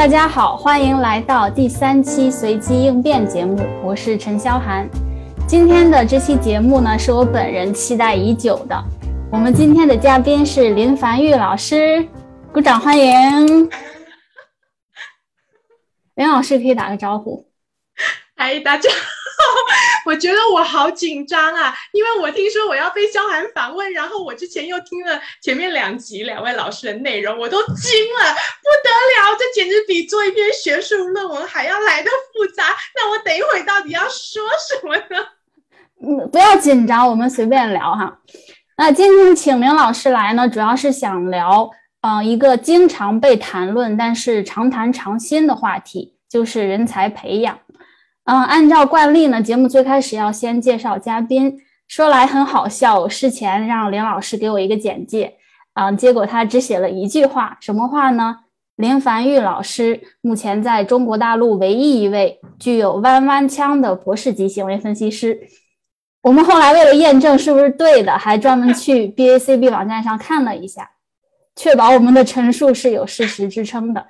大家好，欢迎来到第三期随机应变节目，我是陈潇涵。今天的这期节目呢，是我本人期待已久的。我们今天的嘉宾是林凡玉老师，鼓掌欢迎。林老师可以打个招呼。嗨，大家。我觉得我好紧张啊，因为我听说我要被萧寒访问，然后我之前又听了前面两集两位老师的内容，我都惊了，不得了，这简直比做一篇学术论文还要来的复杂。那我等一会到底要说什么呢？嗯，不要紧张，我们随便聊哈。那今天请林老师来呢，主要是想聊，嗯，一个经常被谈论但是常谈常新的话题，就是人才培养。嗯，按照惯例呢，节目最开始要先介绍嘉宾。说来很好笑，我事前让林老师给我一个简介，嗯，结果他只写了一句话，什么话呢？林凡玉老师目前在中国大陆唯一一位具有弯弯腔的博士级行为分析师。我们后来为了验证是不是对的，还专门去 BACB 网站上看了一下，确保我们的陈述是有事实支撑的。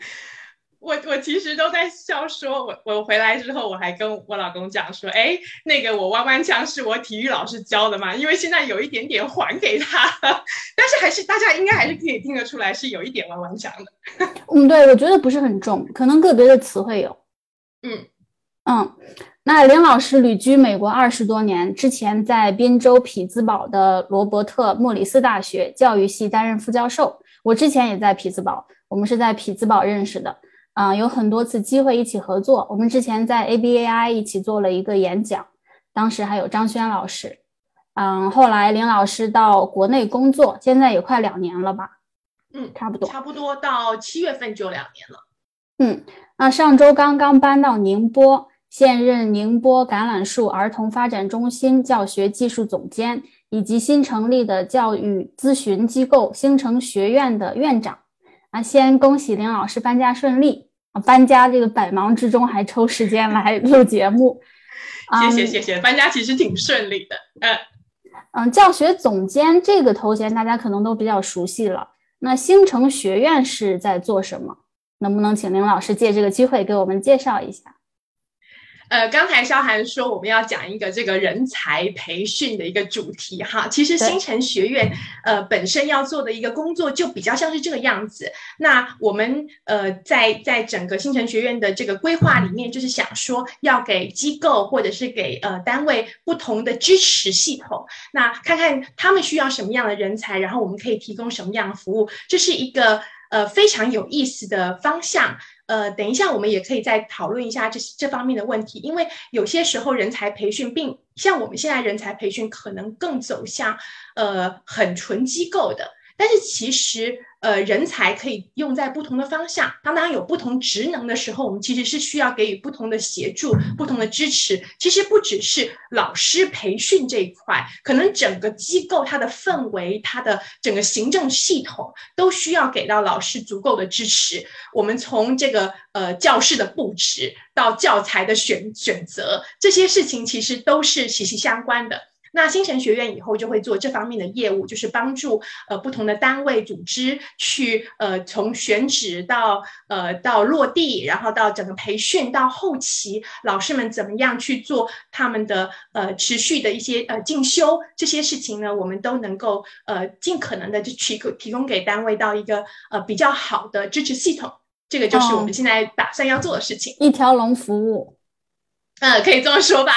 我我其实都在笑，说我我回来之后，我还跟我老公讲说，哎，那个我弯弯枪是我体育老师教的嘛，因为现在有一点点还给他，但是还是大家应该还是可以听得出来是有一点弯弯枪的。嗯，对，我觉得不是很重，可能个别的词汇有。嗯嗯，那林老师旅居美国二十多年，之前在宾州匹兹堡的罗伯特莫里斯大学教育系担任副教授，我之前也在匹兹堡，我们是在匹兹堡认识的。啊，有很多次机会一起合作。我们之前在 ABAI 一起做了一个演讲，当时还有张轩老师。嗯，后来林老师到国内工作，现在也快两年了吧？嗯，差不多，差不多到七月份就两年了。嗯，那上周刚刚搬到宁波，现任宁波橄榄树儿童发展中心教学技术总监，以及新成立的教育咨询机构星城学院的院长。啊，先恭喜林老师搬家顺利啊！搬家这个百忙之中还抽时间来录节目，谢谢谢谢。搬家其实挺顺利的，嗯嗯。教学总监这个头衔大家可能都比较熟悉了。那星城学院是在做什么？能不能请林老师借这个机会给我们介绍一下？呃，刚才肖涵说我们要讲一个这个人才培训的一个主题哈，其实星辰学院呃本身要做的一个工作就比较像是这个样子。那我们呃在在整个星辰学院的这个规划里面，就是想说要给机构或者是给呃单位不同的支持系统，那看看他们需要什么样的人才，然后我们可以提供什么样的服务，这是一个呃非常有意思的方向。呃，等一下，我们也可以再讨论一下这这方面的问题，因为有些时候人才培训，并像我们现在人才培训，可能更走向呃很纯机构的，但是其实。呃，人才可以用在不同的方向。当当有不同职能的时候，我们其实是需要给予不同的协助、不同的支持。其实不只是老师培训这一块，可能整个机构它的氛围、它的整个行政系统都需要给到老师足够的支持。我们从这个呃教室的布置到教材的选选择，这些事情其实都是息息相关的。那星辰学院以后就会做这方面的业务，就是帮助呃不同的单位组织去呃从选址到呃到落地，然后到整个培训到后期，老师们怎么样去做他们的呃持续的一些呃进修这些事情呢？我们都能够呃尽可能的就提供提供给单位到一个呃比较好的支持系统，这个就是我们现在打算要做的事情。一条龙服务，嗯，可以这么说吧。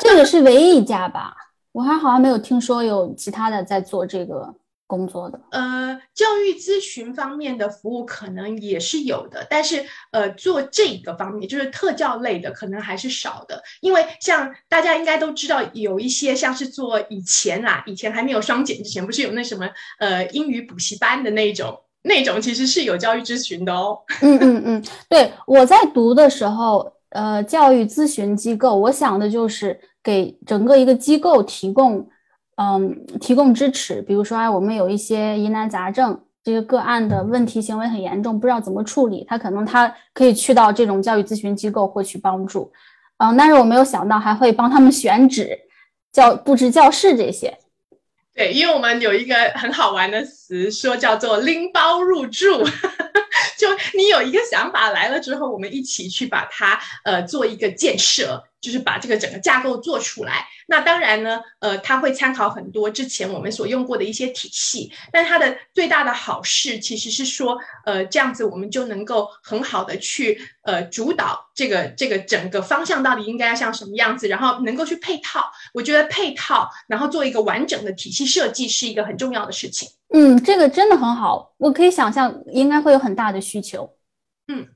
这个是唯一一家吧？我还好像没有听说有其他的在做这个工作的。呃，教育咨询方面的服务可能也是有的，但是呃，做这个方面就是特教类的可能还是少的。因为像大家应该都知道，有一些像是做以前啊，以前还没有双减之前，不是有那什么呃英语补习班的那种，那种其实是有教育咨询的哦。嗯嗯嗯，对，我在读的时候，呃，教育咨询机构，我想的就是。给整个一个机构提供，嗯，提供支持。比如说，哎，我们有一些疑难杂症，这个个案的问题行为很严重，不知道怎么处理，他可能他可以去到这种教育咨询机构获取帮助。嗯，但是我没有想到还会帮他们选址、教布置教室这些。对，因为我们有一个很好玩的词，说叫做拎包入住。就你有一个想法来了之后，我们一起去把它呃做一个建设，就是把这个整个架构做出来。那当然呢，呃，它会参考很多之前我们所用过的一些体系，但它的最大的好事其实是说，呃，这样子我们就能够很好的去呃主导这个这个整个方向到底应该要像什么样子，然后能够去配套。我觉得配套，然后做一个完整的体系设计是一个很重要的事情。嗯，这个真的很好，我可以想象应该会有很大的需求。嗯，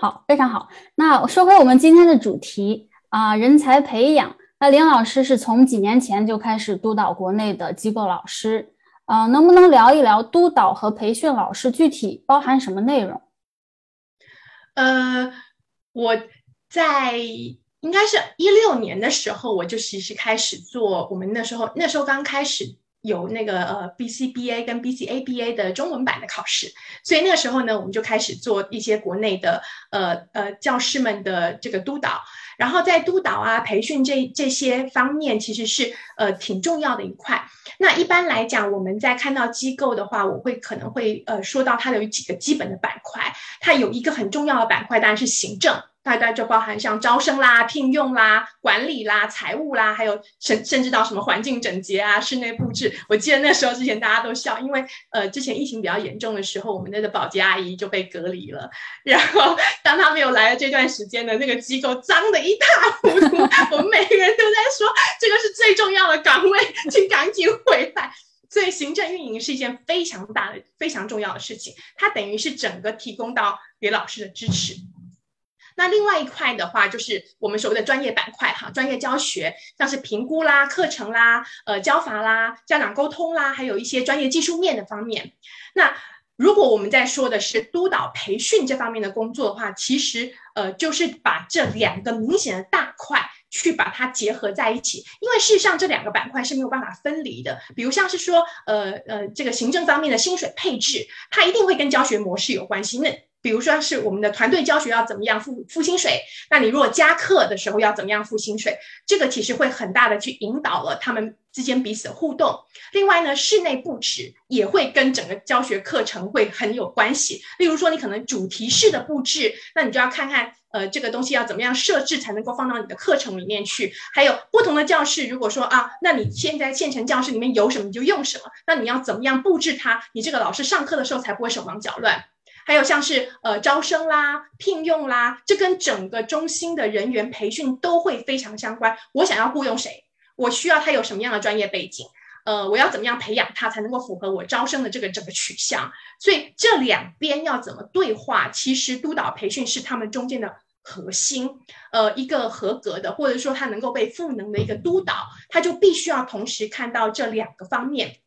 好，非常好。那说回我们今天的主题啊，人才培养。那林老师是从几年前就开始督导国内的机构老师，呃，能不能聊一聊督导和培训老师具体包含什么内容？呃，我在应该是一六年的时候，我就其实开始做，我们那时候那时候刚开始。有那个呃 BCBA 跟 BCABA 的中文版的考试，所以那个时候呢，我们就开始做一些国内的呃呃教师们的这个督导，然后在督导啊培训这这些方面，其实是呃挺重要的一块。那一般来讲，我们在看到机构的话，我会可能会呃说到它的有几个基本的板块，它有一个很重要的板块，当然是行政。大概就包含像招生啦、聘用啦、管理啦、财务啦，还有甚甚至到什么环境整洁啊、室内布置。我记得那时候之前大家都笑，因为呃之前疫情比较严重的时候，我们那个保洁阿姨就被隔离了。然后当他没有来的这段时间呢，那个机构脏的一塌糊涂。我们每个人都在说，这个是最重要的岗位，请赶紧回来。所以行政运营是一件非常大的、非常重要的事情，它等于是整个提供到给老师的支持。那另外一块的话，就是我们所谓的专业板块哈，专业教学，像是评估啦、课程啦、呃教法啦、家长沟通啦，还有一些专业技术面的方面。那如果我们在说的是督导培训这方面的工作的话，其实呃就是把这两个明显的大块去把它结合在一起，因为事实上这两个板块是没有办法分离的。比如像是说呃呃这个行政方面的薪水配置，它一定会跟教学模式有关系。那比如说是我们的团队教学要怎么样付付薪水，那你如果加课的时候要怎么样付薪水，这个其实会很大的去引导了他们之间彼此的互动。另外呢，室内布置也会跟整个教学课程会很有关系。例如说，你可能主题式的布置，那你就要看看呃这个东西要怎么样设置才能够放到你的课程里面去。还有不同的教室，如果说啊，那你现在现成教室里面有什么你就用什么，那你要怎么样布置它，你这个老师上课的时候才不会手忙脚乱。还有像是呃招生啦、聘用啦，这跟整个中心的人员培训都会非常相关。我想要雇佣谁，我需要他有什么样的专业背景，呃，我要怎么样培养他才能够符合我招生的这个整个取向。所以这两边要怎么对话，其实督导培训是他们中间的核心。呃，一个合格的或者说他能够被赋能的一个督导，他就必须要同时看到这两个方面。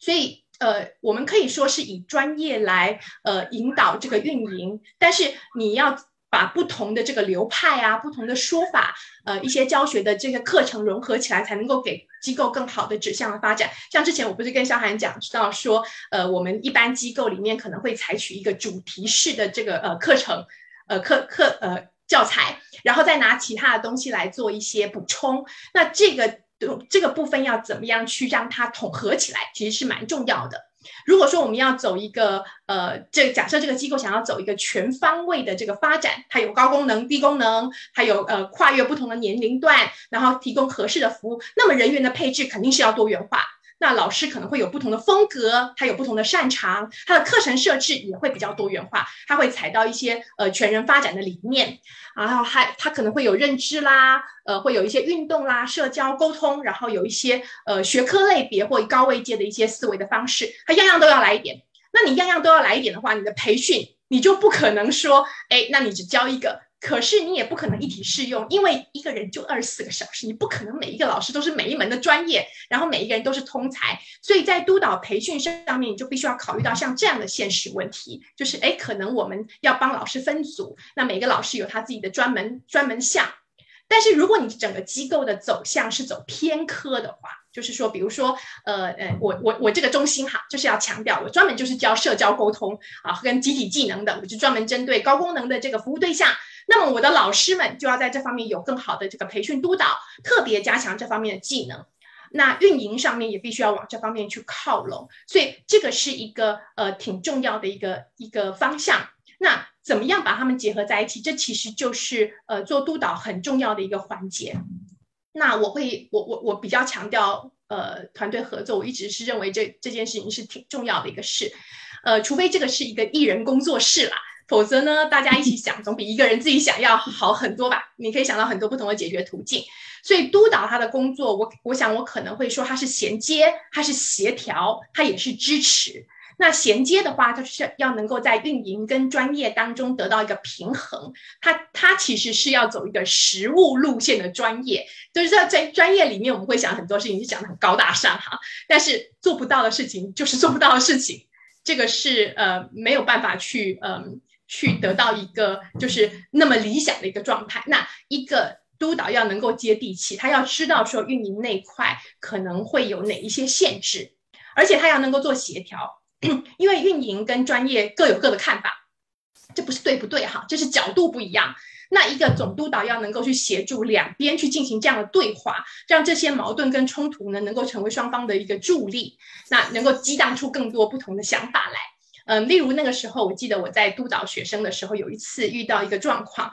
所以。呃，我们可以说是以专业来呃引导这个运营，但是你要把不同的这个流派啊、不同的说法，呃，一些教学的这个课程融合起来，才能够给机构更好的指向的发展。像之前我不是跟肖涵讲到说，呃，我们一般机构里面可能会采取一个主题式的这个呃课程，呃课课呃教材，然后再拿其他的东西来做一些补充。那这个。这个部分要怎么样去让它统合起来，其实是蛮重要的。如果说我们要走一个呃，这假设这个机构想要走一个全方位的这个发展，它有高功能、低功能，还有呃跨越不同的年龄段，然后提供合适的服务，那么人员的配置肯定是要多元化。那老师可能会有不同的风格，他有不同的擅长，他的课程设置也会比较多元化，他会踩到一些呃全人发展的理念，然后还他可能会有认知啦，呃，会有一些运动啦、社交沟通，然后有一些呃学科类别或高位阶的一些思维的方式，他样样都要来一点。那你样样都要来一点的话，你的培训你就不可能说，哎，那你只教一个。可是你也不可能一体适用，因为一个人就二十四个小时，你不可能每一个老师都是每一门的专业，然后每一个人都是通才。所以在督导培训上面，你就必须要考虑到像这样的现实问题，就是哎，可能我们要帮老师分组，那每个老师有他自己的专门专门项。但是如果你整个机构的走向是走偏科的话，就是说，比如说，呃呃，我我我这个中心哈，就是要强调，我专门就是教社交沟通啊，跟集体技能的，我就专门针对高功能的这个服务对象。那么我的老师们就要在这方面有更好的这个培训督导，特别加强这方面的技能。那运营上面也必须要往这方面去靠拢，所以这个是一个呃挺重要的一个一个方向。那怎么样把他们结合在一起？这其实就是呃做督导很重要的一个环节。那我会我我我比较强调呃团队合作，我一直是认为这这件事情是挺重要的一个事。呃，除非这个是一个艺人工作室啦，否则呢，大家一起想总比一个人自己想要好很多吧。你可以想到很多不同的解决途径。所以督导他的工作，我我想我可能会说他是衔接，他是协调，他也是支持。那衔接的话，就是要能够在运营跟专业当中得到一个平衡。他他其实是要走一个实务路线的专业，就是在在专业里面，我们会想很多事情是讲的很高大上哈，但是做不到的事情就是做不到的事情。这个是呃没有办法去嗯去得到一个就是那么理想的一个状态。那一个督导要能够接地气，他要知道说运营那块可能会有哪一些限制，而且他要能够做协调，因为运营跟专业各有各的看法，这不是对不对哈？这是角度不一样。那一个总督导要能够去协助两边去进行这样的对话，让这些矛盾跟冲突呢能够成为双方的一个助力，那能够激荡出更多不同的想法来。嗯，例如那个时候，我记得我在督导学生的时候，有一次遇到一个状况，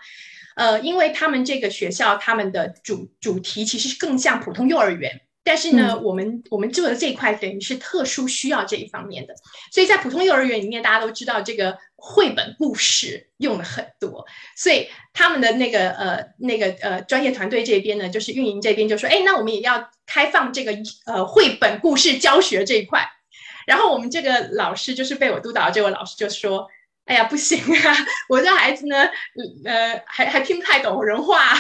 呃，因为他们这个学校他们的主主题其实更像普通幼儿园。但是呢，我们我们做的这一块等于是特殊需要这一方面的，所以在普通幼儿园里面，大家都知道这个绘本故事用的很多，所以他们的那个呃那个呃专业团队这边呢，就是运营这边就说，哎，那我们也要开放这个呃绘本故事教学这一块，然后我们这个老师就是被我督导这位老师就说。哎呀，不行啊！我这孩子呢，呃，还还听不太懂人话。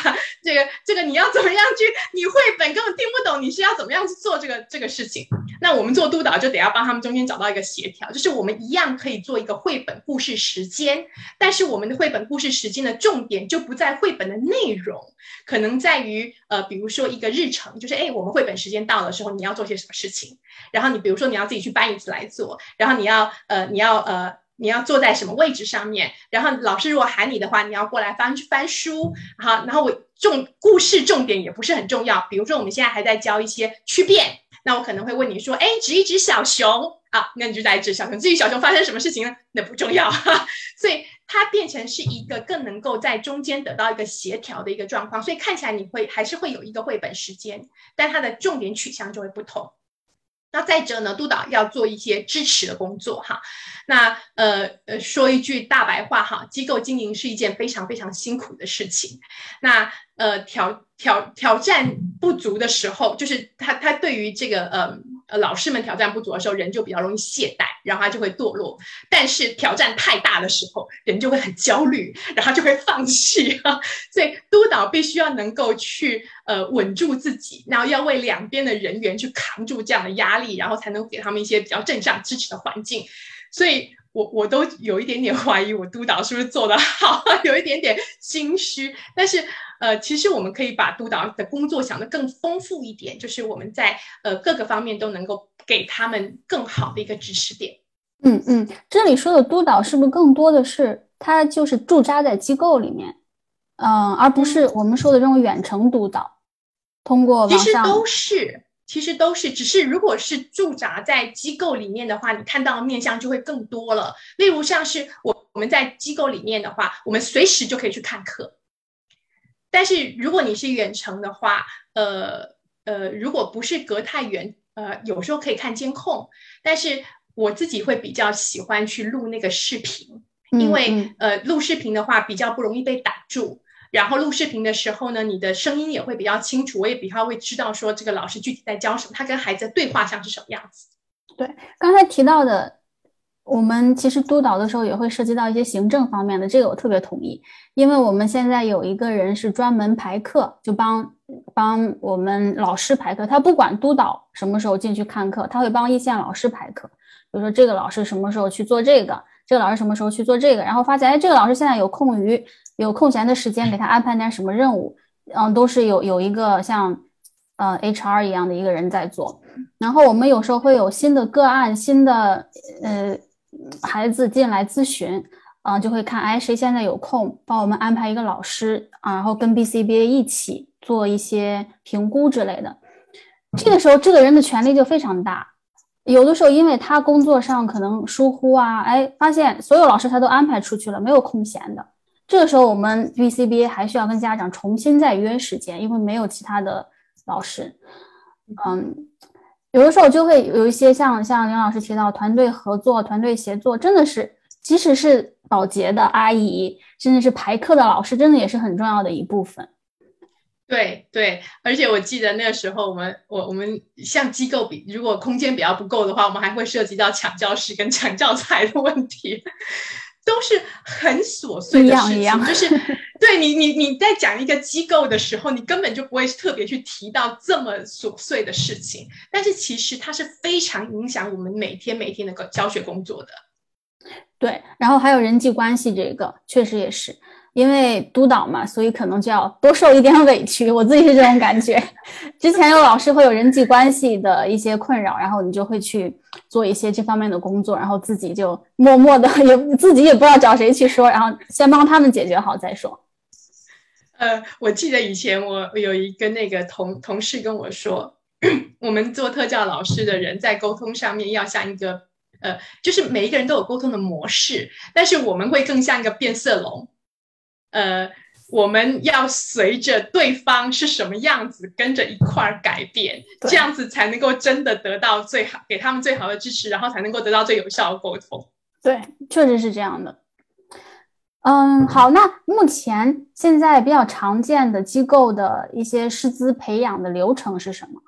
这 个这个，你要怎么样去？你绘本根本听不懂，你是要怎么样去做这个这个事情？那我们做督导就得要帮他们中间找到一个协调，就是我们一样可以做一个绘本故事时间，但是我们的绘本故事时间的重点就不在绘本的内容，可能在于呃，比如说一个日程，就是哎，我们绘本时间到的时候，你要做些什么事情？然后你比如说你要自己去搬椅子来做，然后你要呃，你要呃。你要坐在什么位置上面？然后老师如果喊你的话，你要过来翻翻书。好，然后我重故事重点也不是很重要。比如说我们现在还在教一些区变，那我可能会问你说：“哎，指一指小熊啊。”那你就在指小熊。至于小熊发生什么事情呢？那不重要。哈所以它变成是一个更能够在中间得到一个协调的一个状况。所以看起来你会还是会有一个绘本时间，但它的重点取向就会不同。那再者呢，督导要做一些支持的工作哈。那呃呃，说一句大白话哈，机构经营是一件非常非常辛苦的事情。那呃挑挑挑战不足的时候，就是他他对于这个呃。呃，老师们挑战不足的时候，人就比较容易懈怠，然后他就会堕落；但是挑战太大的时候，人就会很焦虑，然后就会放弃。所以督导必须要能够去呃稳住自己，然后要为两边的人员去扛住这样的压力，然后才能给他们一些比较正向支持的环境。所以我我都有一点点怀疑，我督导是不是做得好，有一点点心虚，但是。呃，其实我们可以把督导的工作想得更丰富一点，就是我们在呃各个方面都能够给他们更好的一个知识点。嗯嗯，这里说的督导是不是更多的是他就是驻扎在机构里面，嗯，而不是我们说的这种远程督导，通过其实都是，其实都是，只是如果是驻扎在机构里面的话，你看到的面向就会更多了。例如像是我我们在机构里面的话，我们随时就可以去看课。但是如果你是远程的话，呃呃，如果不是隔太远，呃，有时候可以看监控。但是我自己会比较喜欢去录那个视频，因为呃，录视频的话比较不容易被挡住。然后录视频的时候呢，你的声音也会比较清楚，我也比较会知道说这个老师具体在教什么，他跟孩子的对话像是什么样子。对，刚才提到的。我们其实督导的时候也会涉及到一些行政方面的，这个我特别同意，因为我们现在有一个人是专门排课，就帮帮我们老师排课，他不管督导什么时候进去看课，他会帮一线老师排课，比如说这个老师什么时候去做这个，这个老师什么时候去做这个，然后发现哎，这个老师现在有空余有空闲的时间，给他安排点什么任务，嗯，都是有有一个像呃 HR 一样的一个人在做，然后我们有时候会有新的个案，新的呃。孩子进来咨询，啊，就会看，哎，谁现在有空，帮我们安排一个老师啊，然后跟 BCBA 一起做一些评估之类的。这个时候这个人的权力就非常大。有的时候因为他工作上可能疏忽啊，哎，发现所有老师他都安排出去了，没有空闲的。这个时候我们 B、C、B、A 还需要跟家长重新再约时间，因为没有其他的老师。嗯，有的时候就会有一些像像林老师提到团队合作、团队协作，真的是即使是保洁的阿姨，甚至是排课的老师，真的也是很重要的一部分。对对，而且我记得那个时候，我们我我们像机构比，如果空间比较不够的话，我们还会涉及到抢教室跟抢教材的问题，都是很琐碎的事情。就是 对你你你在讲一个机构的时候，你根本就不会特别去提到这么琐碎的事情，但是其实它是非常影响我们每天每天的教学工作的。对，然后还有人际关系，这个确实也是。因为督导嘛，所以可能就要多受一点委屈。我自己是这种感觉。之前有老师会有人际关系的一些困扰，然后你就会去做一些这方面的工作，然后自己就默默的也自己也不知道找谁去说，然后先帮他们解决好再说。呃，我记得以前我有一个那个同同事跟我说，我们做特教老师的人在沟通上面要像一个呃，就是每一个人都有沟通的模式，但是我们会更像一个变色龙。呃，我们要随着对方是什么样子，跟着一块儿改变，这样子才能够真的得到最好，给他们最好的支持，然后才能够得到最有效的沟通。对，确实是这样的。嗯，好，那目前现在比较常见的机构的一些师资培养的流程是什么？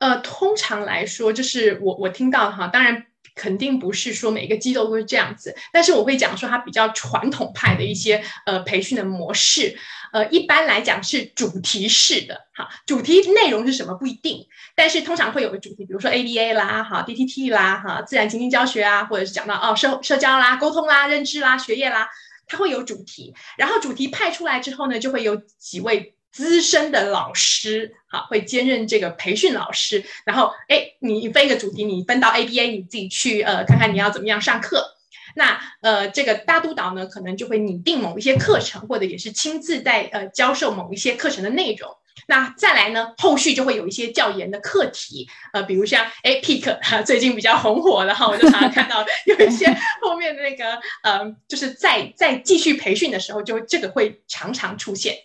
呃，通常来说，就是我我听到哈，当然。肯定不是说每个机构都是这样子，但是我会讲说它比较传统派的一些呃培训的模式，呃，一般来讲是主题式的，哈，主题内容是什么不一定，但是通常会有个主题，比如说 ABA 啦，哈，DTT 啦，哈，自然情境教学啊，或者是讲到哦社社交啦、沟通啦、认知啦、学业啦，它会有主题，然后主题派出来之后呢，就会有几位。资深的老师，好，会兼任这个培训老师。然后，哎，你分一个主题，你分到 ABA，你自己去呃看看你要怎么样上课。那呃，这个大督导呢，可能就会拟定某一些课程，或者也是亲自在呃教授某一些课程的内容。那再来呢，后续就会有一些教研的课题，呃，比如像哎 Peak 最近比较红火的哈，我就常常看到有一些后面的那个呃，就是在在继续培训的时候，就这个会常常出现。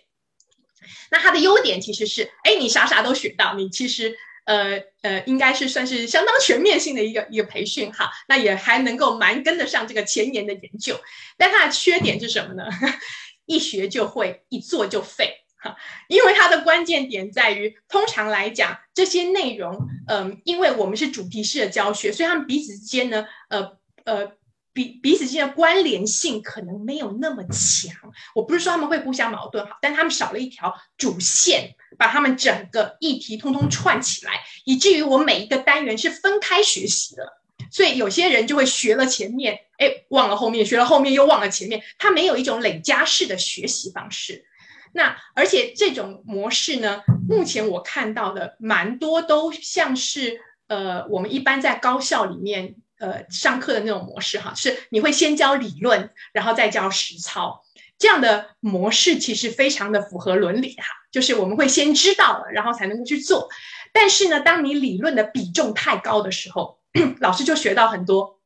那它的优点其实是，哎，你啥啥都学到，你其实，呃呃，应该是算是相当全面性的一个一个培训哈。那也还能够蛮跟得上这个前沿的研究。但它的缺点是什么呢？一学就会，一做就废哈。因为它的关键点在于，通常来讲，这些内容，嗯，因为我们是主题式的教学，所以他们彼此之间呢，呃呃。彼彼此之间的关联性可能没有那么强，我不是说他们会互相矛盾哈，但他们少了一条主线，把他们整个议题通通串起来，以至于我每一个单元是分开学习的，所以有些人就会学了前面，哎，忘了后面，学了后面又忘了前面，他没有一种累加式的学习方式。那而且这种模式呢，目前我看到的蛮多都像是，呃，我们一般在高校里面。呃，上课的那种模式哈，是你会先教理论，然后再教实操，这样的模式其实非常的符合伦理哈，就是我们会先知道了，然后才能够去做。但是呢，当你理论的比重太高的时候，老师就学到很多，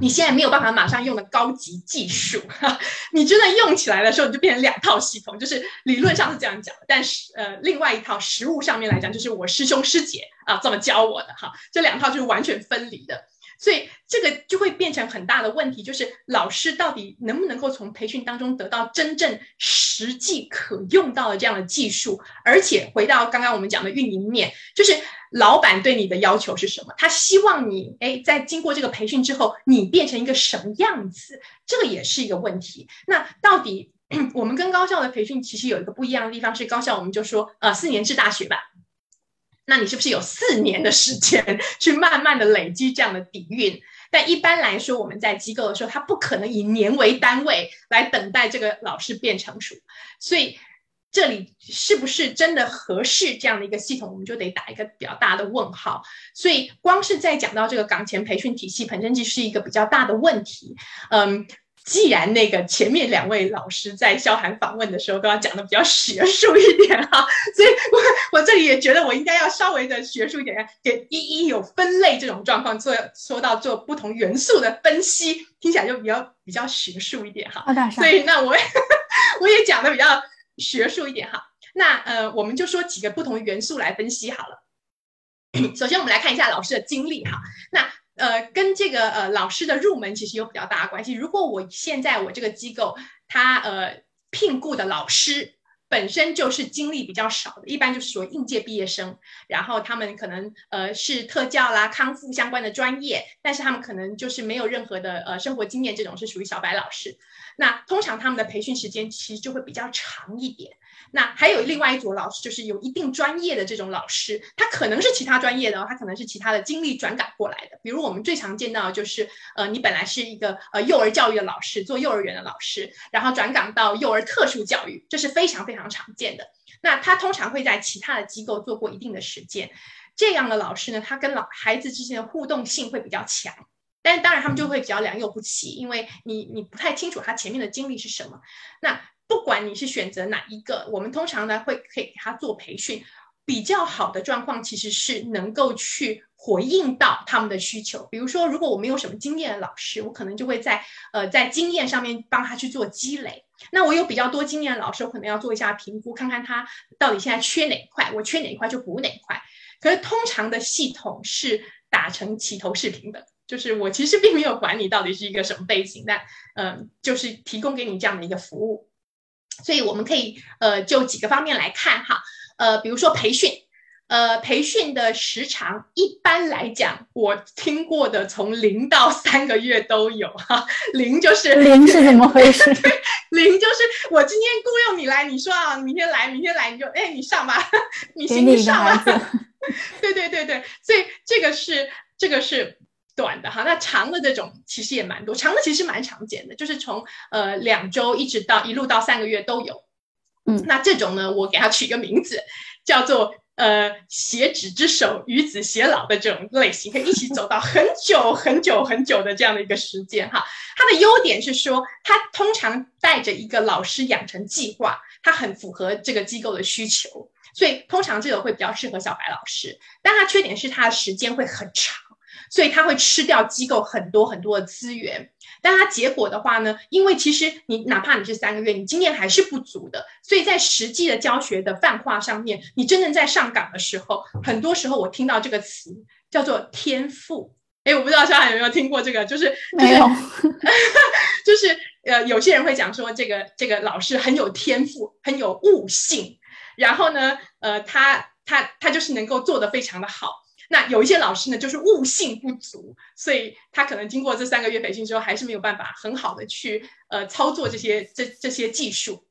你现在没有办法马上用的高级技术哈，你真的用起来的时候，你就变成两套系统，就是理论上是这样讲，但是呃，另外一套实物上面来讲，就是我师兄师姐啊这么教我的哈，这两套就是完全分离的。所以这个就会变成很大的问题，就是老师到底能不能够从培训当中得到真正实际可用到的这样的技术？而且回到刚刚我们讲的运营面，就是老板对你的要求是什么？他希望你哎，在经过这个培训之后，你变成一个什么样子？这个也是一个问题。那到底 我们跟高校的培训其实有一个不一样的地方，是高校我们就说呃四年制大学吧。那你是不是有四年的时间去慢慢的累积这样的底蕴？但一般来说，我们在机构的时候，他不可能以年为单位来等待这个老师变成熟，所以这里是不是真的合适这样的一个系统，我们就得打一个比较大的问号。所以光是在讲到这个岗前培训体系本身就是一个比较大的问题，嗯。既然那个前面两位老师在萧寒访问的时候都要讲的比较学术一点哈，所以我我这里也觉得我应该要稍微的学术一点，给一一有分类这种状况做说到做不同元素的分析，听起来就比较比较学术一点哈。所以那我 我也讲的比较学术一点哈。那呃，我们就说几个不同元素来分析好了。首先我们来看一下老师的经历哈。那呃，跟这个呃老师的入门其实有比较大的关系。如果我现在我这个机构，他呃聘雇的老师本身就是经历比较少的，一般就是说应届毕业生，然后他们可能呃是特教啦、康复相关的专业，但是他们可能就是没有任何的呃生活经验，这种是属于小白老师。那通常他们的培训时间其实就会比较长一点。那还有另外一组老师，就是有一定专业的这种老师，他可能是其他专业的，他可能是其他的经历转岗过来的。比如我们最常见到就是，呃，你本来是一个呃幼儿教育的老师，做幼儿园的老师，然后转岗到幼儿特殊教育，这是非常非常常见的。那他通常会在其他的机构做过一定的实践，这样的老师呢，他跟老孩子之间的互动性会比较强，但是当然他们就会比较良莠不齐，因为你你不太清楚他前面的经历是什么。那不管你是选择哪一个，我们通常呢会可以给他做培训。比较好的状况其实是能够去回应到他们的需求。比如说，如果我没有什么经验的老师，我可能就会在呃在经验上面帮他去做积累。那我有比较多经验的老师，我可能要做一下评估，看看他到底现在缺哪一块，我缺哪一块就补哪一块。可是通常的系统是打成齐头视频的，就是我其实并没有管你到底是一个什么背景，但嗯，就是提供给你这样的一个服务。所以我们可以呃就几个方面来看哈，呃比如说培训，呃培训的时长一般来讲，我听过的从零到三个月都有哈，零就是零是怎么回事？零就是我今天雇佣你来，你说啊明天来，明天来你就哎你上吧，你行你上吧，对对对对，所以这个是这个是。短的哈，那长的这种其实也蛮多，长的其实蛮常见的，就是从呃两周一直到一路到三个月都有。嗯，那这种呢，我给它取个名字，叫做呃携子之手与子偕老的这种类型，可以一起走到很久很久很久的这样的一个时间哈。它的优点是说，它通常带着一个老师养成计划，它很符合这个机构的需求，所以通常这个会比较适合小白老师。但它缺点是它的时间会很长。所以他会吃掉机构很多很多的资源，但它结果的话呢？因为其实你哪怕你是三个月，你经验还是不足的，所以在实际的教学的泛化上面，你真正在上岗的时候，很多时候我听到这个词叫做天赋。哎，我不知道小海有没有听过这个，就是没有，就是 呃，有些人会讲说这个这个老师很有天赋，很有悟性，然后呢，呃，他他他就是能够做得非常的好。那有一些老师呢，就是悟性不足，所以他可能经过这三个月培训之后，还是没有办法很好的去呃操作这些这这些技术。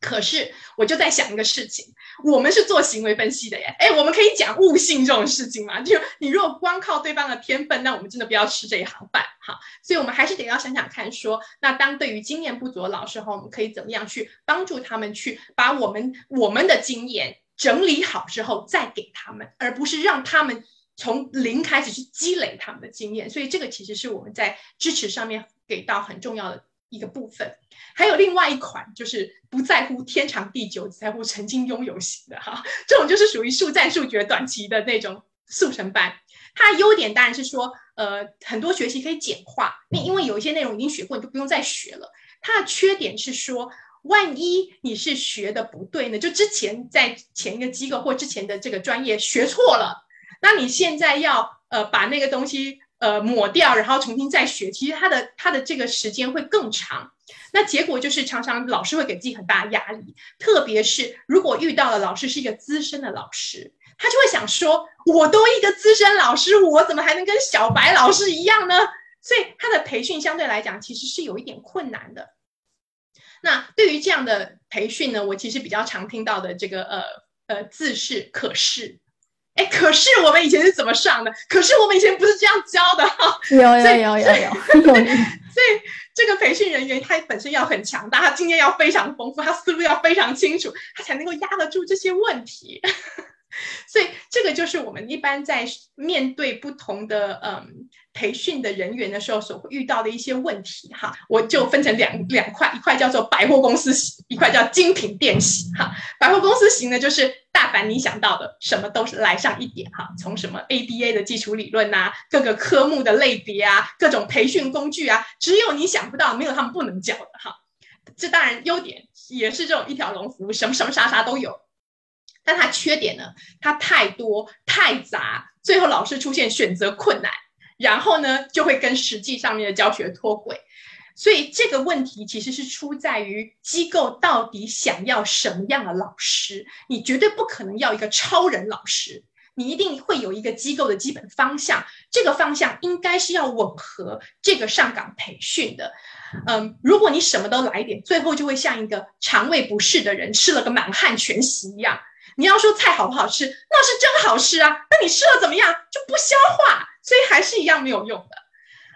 可是我就在想一个事情，我们是做行为分析的耶，哎，我们可以讲悟性这种事情吗？就你如果光靠对方的天分，那我们真的不要吃这一行饭哈。所以我们还是得要想想看，说那当对于经验不足的老师后，我们可以怎么样去帮助他们去把我们我们的经验。整理好之后再给他们，而不是让他们从零开始去积累他们的经验。所以这个其实是我们在支持上面给到很重要的一个部分。还有另外一款就是不在乎天长地久，只在乎曾经拥有型的哈，这种就是属于速战速决、短期的那种速成班。它的优点当然是说，呃，很多学习可以简化，因因为有一些内容已经学过，你就不用再学了。它的缺点是说。万一你是学的不对呢？就之前在前一个机构或之前的这个专业学错了，那你现在要呃把那个东西呃抹掉，然后重新再学，其实他的他的这个时间会更长。那结果就是常常老师会给自己很大压力，特别是如果遇到了老师是一个资深的老师，他就会想说：我都一个资深老师，我怎么还能跟小白老师一样呢？所以他的培训相对来讲其实是有一点困难的。那对于这样的培训呢，我其实比较常听到的这个呃呃字是可是，哎，可是我们以前是怎么上的？可是我们以前不是这样教的哈。有有有有有。所以这个培训人员他本身要很强大，他经验要非常丰富，他思路要非常清楚，他才能够压得住这些问题。所以这个就是我们一般在面对不同的嗯培训的人员的时候所遇到的一些问题哈。我就分成两两块，一块叫做百货公司型，一块叫精品店型哈。百货公司型呢，就是大凡你想到的什么都是来上一点哈，从什么 ABA 的基础理论呐，各个科目的类别啊，各种培训工具啊，只有你想不到，没有他们不能教的哈。这当然优点也是这种一条龙服务，什么什么啥啥都有。但它缺点呢？它太多太杂，最后老是出现选择困难，然后呢就会跟实际上面的教学脱轨。所以这个问题其实是出在于机构到底想要什么样的老师？你绝对不可能要一个超人老师，你一定会有一个机构的基本方向，这个方向应该是要吻合这个上岗培训的。嗯，如果你什么都来一点，最后就会像一个肠胃不适的人吃了个满汉全席一样。你要说菜好不好吃，那是真好吃啊！那你吃了怎么样？就不消化，所以还是一样没有用的。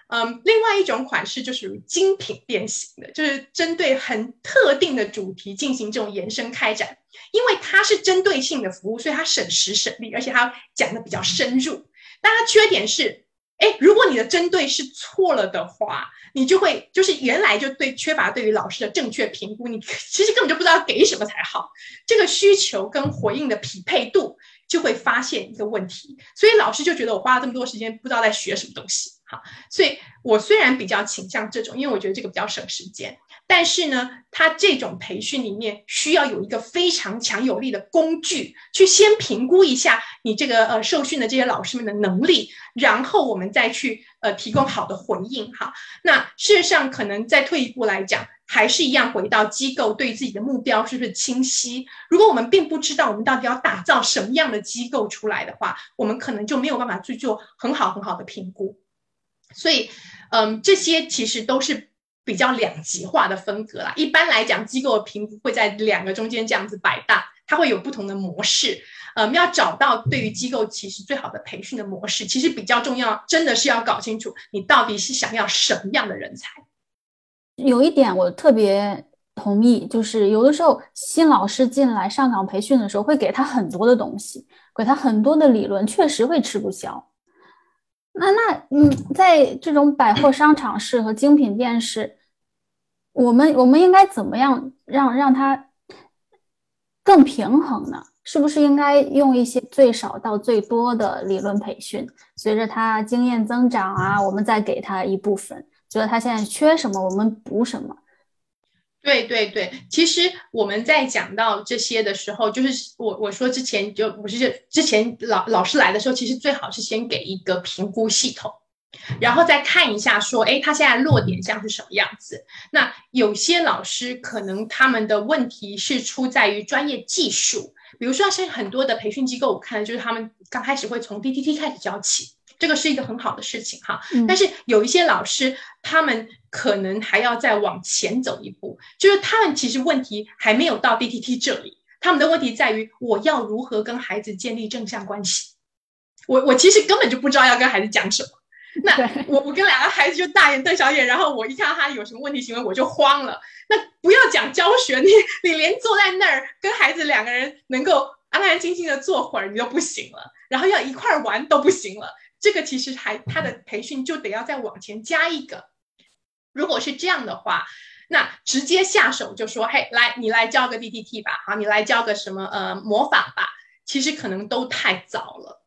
嗯，另外一种款式就属于精品店型的，就是针对很特定的主题进行这种延伸开展，因为它是针对性的服务，所以它省时省力，而且它讲的比较深入。但它缺点是，哎，如果你的针对是错了的话。你就会就是原来就对缺乏对于老师的正确评估，你 其实根本就不知道给什么才好，这个需求跟回应的匹配度就会发现一个问题，所以老师就觉得我花了这么多时间不知道在学什么东西，好，所以我虽然比较倾向这种，因为我觉得这个比较省时间。但是呢，他这种培训里面需要有一个非常强有力的工具，去先评估一下你这个呃受训的这些老师们的能力，然后我们再去呃提供好的回应哈。那事实上，可能再退一步来讲，还是一样回到机构对自己的目标是不是清晰。如果我们并不知道我们到底要打造什么样的机构出来的话，我们可能就没有办法去做很好很好的评估。所以，嗯，这些其实都是。比较两极化的风格啦。一般来讲，机构的评估会在两个中间这样子摆荡，它会有不同的模式。呃，要找到对于机构其实最好的培训的模式，其实比较重要，真的是要搞清楚你到底是想要什么样的人才。有一点我特别同意，就是有的时候新老师进来上岗培训的时候，会给他很多的东西，给他很多的理论，确实会吃不消。那那嗯，在这种百货商场式和精品店式，我们我们应该怎么样让让它更平衡呢？是不是应该用一些最少到最多的理论培训，随着他经验增长啊，我们再给他一部分，觉得他现在缺什么，我们补什么。对对对，其实我们在讲到这些的时候，就是我我说之前就不是之前老老师来的时候，其实最好是先给一个评估系统，然后再看一下说，哎，他现在落点像是什么样子。那有些老师可能他们的问题是出在于专业技术，比如说像很多的培训机构，我看就是他们刚开始会从 D T T 开始教起。这个是一个很好的事情哈，但是有一些老师，他们可能还要再往前走一步，就是他们其实问题还没有到 D T T 这里，他们的问题在于我要如何跟孩子建立正向关系。我我其实根本就不知道要跟孩子讲什么，那我我跟两个孩子就大眼瞪小眼，然后我一看到他有什么问题行为，我就慌了。那不要讲教学，你你连坐在那儿跟孩子两个人能够安安静静的坐会儿你都不行了，然后要一块玩都不行了。这个其实还他的培训就得要再往前加一个，如果是这样的话，那直接下手就说，嘿，来你来教个 D T T 吧，好，你来教个什么呃模仿吧，其实可能都太早了。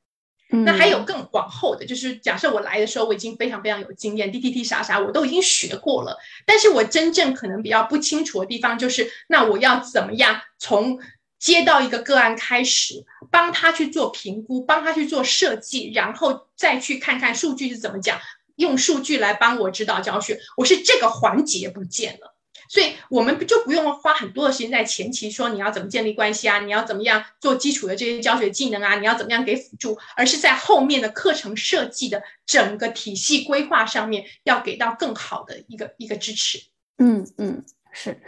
那还有更往后的，就是假设我来的时候我已经非常非常有经验，D T T 啥啥我都已经学过了，但是我真正可能比较不清楚的地方就是，那我要怎么样从。接到一个个案开始，帮他去做评估，帮他去做设计，然后再去看看数据是怎么讲，用数据来帮我指导教学。我是这个环节不见了，所以我们就不用花很多的时间在前期说你要怎么建立关系啊，你要怎么样做基础的这些教学技能啊，你要怎么样给辅助，而是在后面的课程设计的整个体系规划上面要给到更好的一个一个支持。嗯嗯，是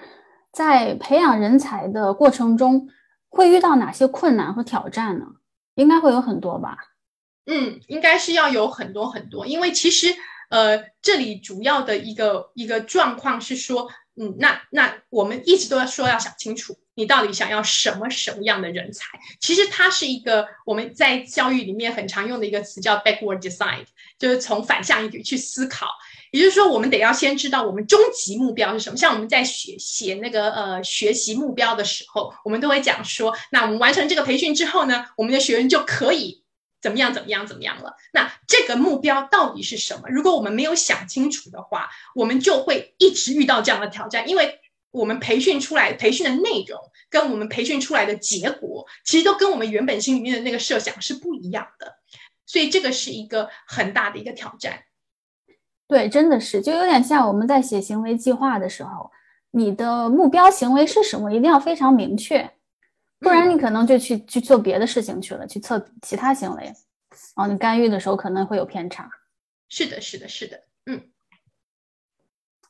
在培养人才的过程中。会遇到哪些困难和挑战呢？应该会有很多吧。嗯，应该是要有很多很多，因为其实呃，这里主要的一个一个状况是说，嗯，那那我们一直都要说要想清楚，你到底想要什么什么样的人才？其实它是一个我们在教育里面很常用的一个词，叫 backward design，就是从反向一去思考。也就是说，我们得要先知道我们终极目标是什么。像我们在写写那个呃学习目标的时候，我们都会讲说，那我们完成这个培训之后呢，我们的学员就可以怎么样怎么样怎么样了。那这个目标到底是什么？如果我们没有想清楚的话，我们就会一直遇到这样的挑战，因为我们培训出来培训的内容跟我们培训出来的结果，其实都跟我们原本心里面的那个设想是不一样的，所以这个是一个很大的一个挑战。对，真的是，就有点像我们在写行为计划的时候，你的目标行为是什么，一定要非常明确，不然你可能就去去做别的事情去了，去测其他行为，哦，你干预的时候可能会有偏差。是的，是的，是的，嗯。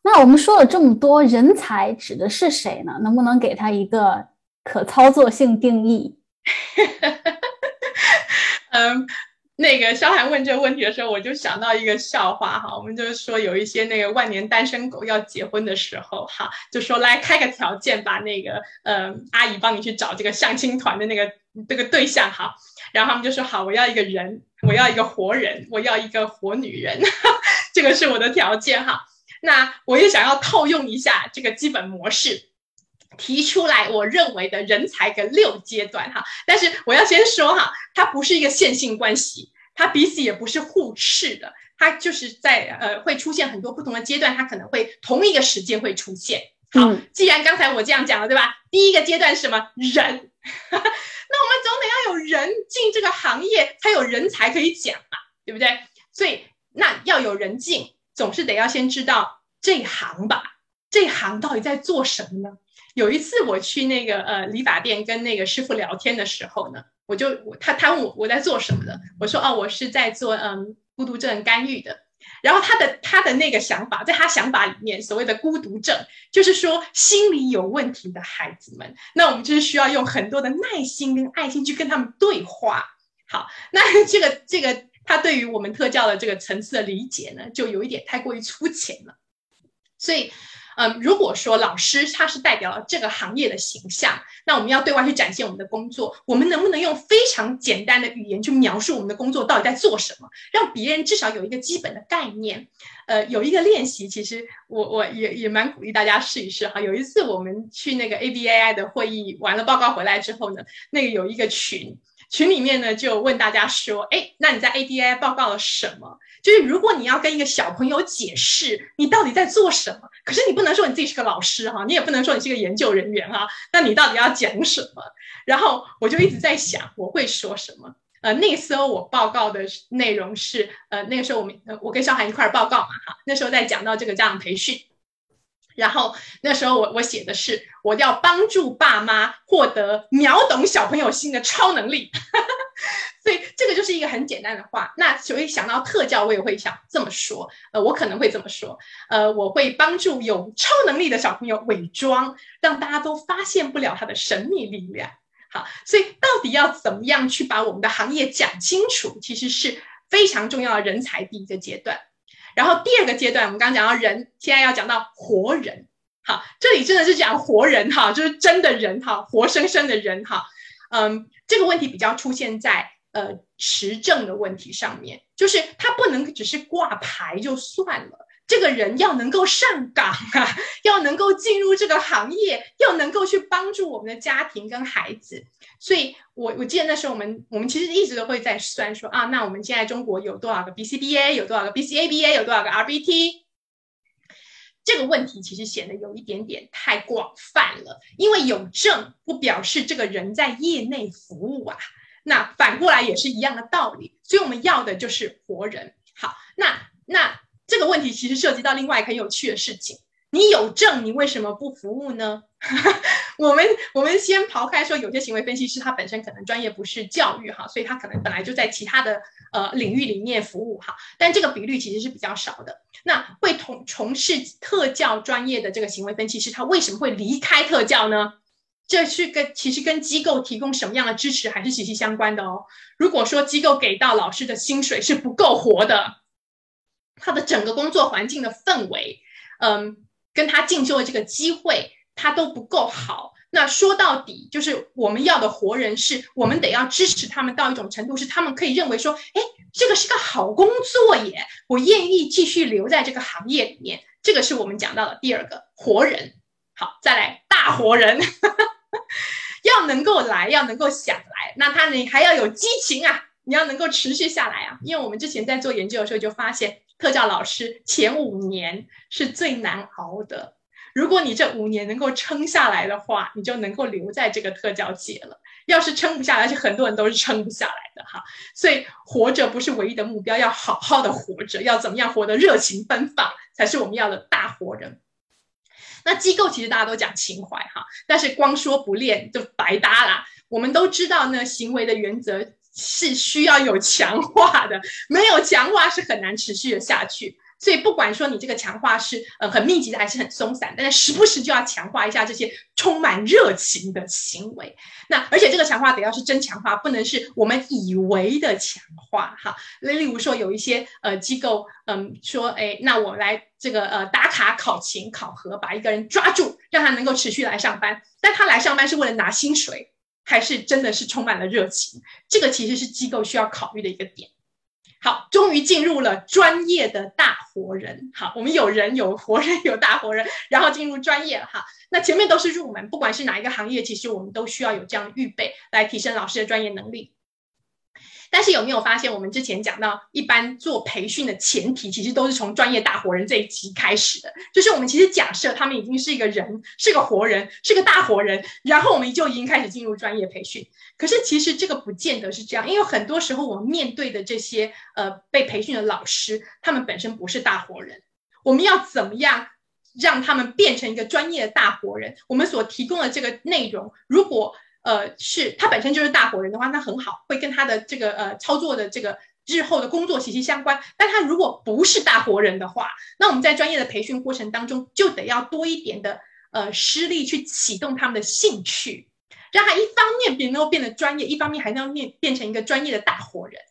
那我们说了这么多，人才指的是谁呢？能不能给他一个可操作性定义？嗯。那个萧寒问这个问题的时候，我就想到一个笑话哈，我们就是说有一些那个万年单身狗要结婚的时候哈，就说来开个条件，把那个呃阿姨帮你去找这个相亲团的那个这个对象哈，然后他们就说好，我要一个人，我要一个活人，我要一个活女人，这个是我的条件哈。那我也想要套用一下这个基本模式，提出来我认为的人才的六阶段哈，但是我要先说哈。它不是一个线性关系，它彼此也不是互斥的，它就是在呃会出现很多不同的阶段，它可能会同一个时间会出现。好，既然刚才我这样讲了，对吧？第一个阶段是什么？人，那我们总得要有人进这个行业，才有人才可以讲嘛，对不对？所以那要有人进，总是得要先知道这行吧，这行到底在做什么呢？有一次我去那个呃理发店跟那个师傅聊天的时候呢。我就他他问我我在做什么的，我说哦我是在做嗯孤独症干预的，然后他的他的那个想法，在他想法里面，所谓的孤独症就是说心理有问题的孩子们，那我们就是需要用很多的耐心跟爱心去跟他们对话。好，那这个这个他对于我们特教的这个层次的理解呢，就有一点太过于粗浅了，所以。嗯，如果说老师他是代表了这个行业的形象，那我们要对外去展现我们的工作，我们能不能用非常简单的语言去描述我们的工作到底在做什么，让别人至少有一个基本的概念？呃，有一个练习，其实我我也也蛮鼓励大家试一试哈。有一次我们去那个 A B A I 的会议完了报告回来之后呢，那个有一个群。群里面呢，就问大家说：“哎，那你在 ADI 报告了什么？就是如果你要跟一个小朋友解释你到底在做什么，可是你不能说你自己是个老师哈，你也不能说你是个研究人员哈，那你到底要讲什么？”然后我就一直在想，我会说什么？呃，那时候我报告的内容是，呃，那个时候我们，我跟小海一块儿报告嘛哈，那时候在讲到这个家长培训。然后那时候我我写的是我要帮助爸妈获得秒懂小朋友心的超能力，这个就是一个很简单的话。那所以想到特教，我也会想这么说，呃，我可能会这么说，呃，我会帮助有超能力的小朋友伪装，让大家都发现不了他的神秘力量。好，所以到底要怎么样去把我们的行业讲清楚，其实是非常重要的人才第一个阶段。然后第二个阶段，我们刚刚讲到人，现在要讲到活人。好，这里真的是讲活人哈，就是真的人哈，活生生的人哈。嗯，这个问题比较出现在呃持证的问题上面，就是他不能只是挂牌就算了。这个人要能够上岗啊，要能够进入这个行业，要能够去帮助我们的家庭跟孩子。所以，我我记得那时候我们我们其实一直都会在算说啊，那我们现在中国有多少个 BCBA，有多少个 BCABA，有多少个 RBT？这个问题其实显得有一点点太广泛了，因为有证不表示这个人在业内服务啊。那反过来也是一样的道理，所以我们要的就是活人。好，那那。这个问题其实涉及到另外一个很有趣的事情：你有证，你为什么不服务呢？我们我们先刨开说，有些行为分析师他本身可能专业不是教育哈，所以他可能本来就在其他的呃领域里面服务哈，但这个比率其实是比较少的。那会从从事特教专业的这个行为分析师，他为什么会离开特教呢？这是跟其实跟机构提供什么样的支持还是息息相关的哦。如果说机构给到老师的薪水是不够活的。他的整个工作环境的氛围，嗯，跟他进修的这个机会，他都不够好。那说到底，就是我们要的活人，是我们得要支持他们到一种程度，是他们可以认为说，哎，这个是个好工作耶，我愿意继续留在这个行业里面。这个是我们讲到的第二个活人。好，再来大活人，要能够来，要能够想来，那他呢还要有激情啊，你要能够持续下来啊。因为我们之前在做研究的时候就发现，特教老师前五年是最难熬的。如果你这五年能够撑下来的话，你就能够留在这个特教界了。要是撑不下来，而且很多人都是撑不下来的哈。所以活着不是唯一的目标，要好好的活着，要怎么样活得热情奔放，才是我们要的大活人。那机构其实大家都讲情怀哈，但是光说不练就白搭啦。我们都知道呢，行为的原则是需要有强化的，没有强化是很难持续的下去。所以不管说你这个强化是呃很密集的还是很松散，但是时不时就要强化一下这些充满热情的行为。那而且这个强化得要是真强化，不能是我们以为的强化哈。例如说有一些呃机构嗯说哎，那我来这个呃打卡考勤考核，把一个人抓住，让他能够持续来上班。但他来上班是为了拿薪水，还是真的是充满了热情？这个其实是机构需要考虑的一个点。好，终于进入了专业的大活人。好，我们有人有活人有大活人，然后进入专业了哈。那前面都是入门，不管是哪一个行业，其实我们都需要有这样的预备来提升老师的专业能力。但是有没有发现，我们之前讲到，一般做培训的前提，其实都是从专业大活人这一集开始的。就是我们其实假设他们已经是一个人，是个活人，是个大活人，然后我们就已经开始进入专业培训。可是其实这个不见得是这样，因为很多时候我们面对的这些呃被培训的老师，他们本身不是大活人。我们要怎么样让他们变成一个专业的大活人？我们所提供的这个内容，如果呃，是他本身就是大活人的话，那很好，会跟他的这个呃操作的这个日后的工作息息相关。但他如果不是大活人的话，那我们在专业的培训过程当中，就得要多一点的呃施力去启动他们的兴趣，让他一方面变能够变得专业，一方面还能变变成一个专业的大活人。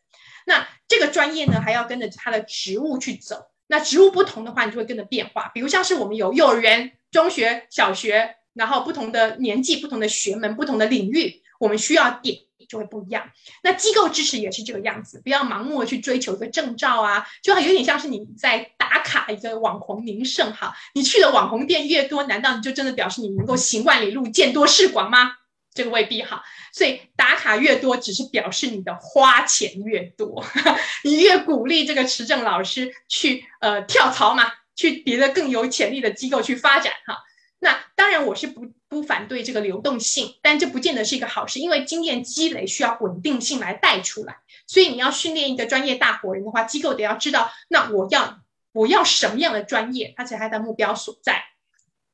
那这个专业呢，还要跟着他的职务去走。那职务不同的话，你就会跟着变化。比如像是我们有幼儿园、中学、小学。然后不同的年纪、不同的学门、不同的领域，我们需要点就会不一样。那机构支持也是这个样子，不要盲目的去追求一个证照啊，就有点像是你在打卡一个网红名胜哈。你去的网红店越多，难道你就真的表示你能够行万里路、见多识广吗？这个未必哈。所以打卡越多，只是表示你的花钱越多，你越鼓励这个持证老师去呃跳槽嘛，去别的更有潜力的机构去发展哈。那当然，我是不不反对这个流动性，但这不见得是一个好事，因为经验积累需要稳定性来带出来。所以你要训练一个专业大活人的话，机构得要知道，那我要我要什么样的专业，而且它的目标所在。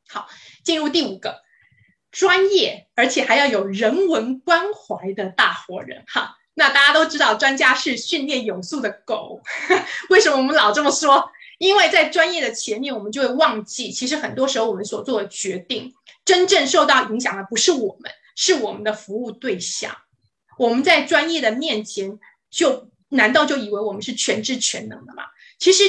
好，进入第五个，专业而且还要有人文关怀的大活人。哈，那大家都知道，专家是训练有素的狗，为什么我们老这么说？因为在专业的前面，我们就会忘记，其实很多时候我们所做的决定，真正受到影响的不是我们，是我们的服务对象。我们在专业的面前，就难道就以为我们是全知全能的吗？其实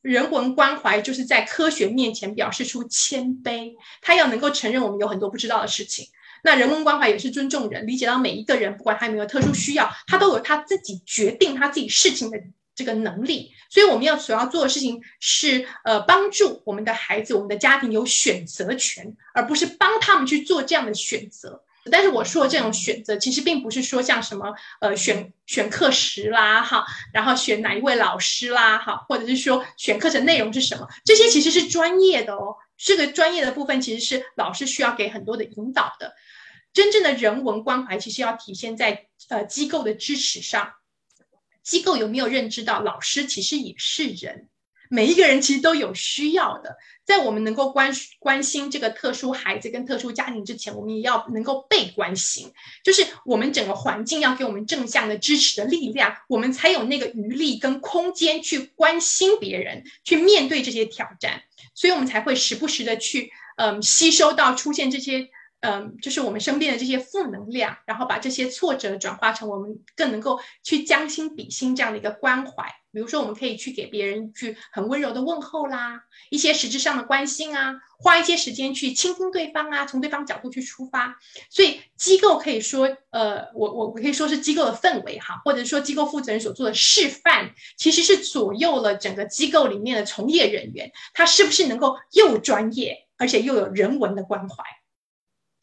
人文关怀就是在科学面前表示出谦卑，他要能够承认我们有很多不知道的事情。那人文关怀也是尊重人，理解到每一个人，不管他有没有特殊需要，他都有他自己决定他自己事情的。这个能力，所以我们要所要做的事情是，呃，帮助我们的孩子、我们的家庭有选择权，而不是帮他们去做这样的选择。但是我说的这种选择，其实并不是说像什么，呃，选选课时啦，哈，然后选哪一位老师啦，哈，或者是说选课程内容是什么，这些其实是专业的哦。这个专业的部分其实是老师需要给很多的引导的。真正的人文关怀，其实要体现在呃机构的支持上。机构有没有认知到，老师其实也是人，每一个人其实都有需要的。在我们能够关关心这个特殊孩子跟特殊家庭之前，我们也要能够被关心，就是我们整个环境要给我们正向的支持的力量，我们才有那个余力跟空间去关心别人，去面对这些挑战。所以，我们才会时不时的去，嗯，吸收到出现这些。嗯，就是我们身边的这些负能量，然后把这些挫折转化成我们更能够去将心比心这样的一个关怀。比如说，我们可以去给别人一句很温柔的问候啦，一些实质上的关心啊，花一些时间去倾听对方啊，从对方角度去出发。所以，机构可以说，呃，我我我可以说是机构的氛围哈，或者说机构负责人所做的示范，其实是左右了整个机构里面的从业人员，他是不是能够又专业，而且又有人文的关怀。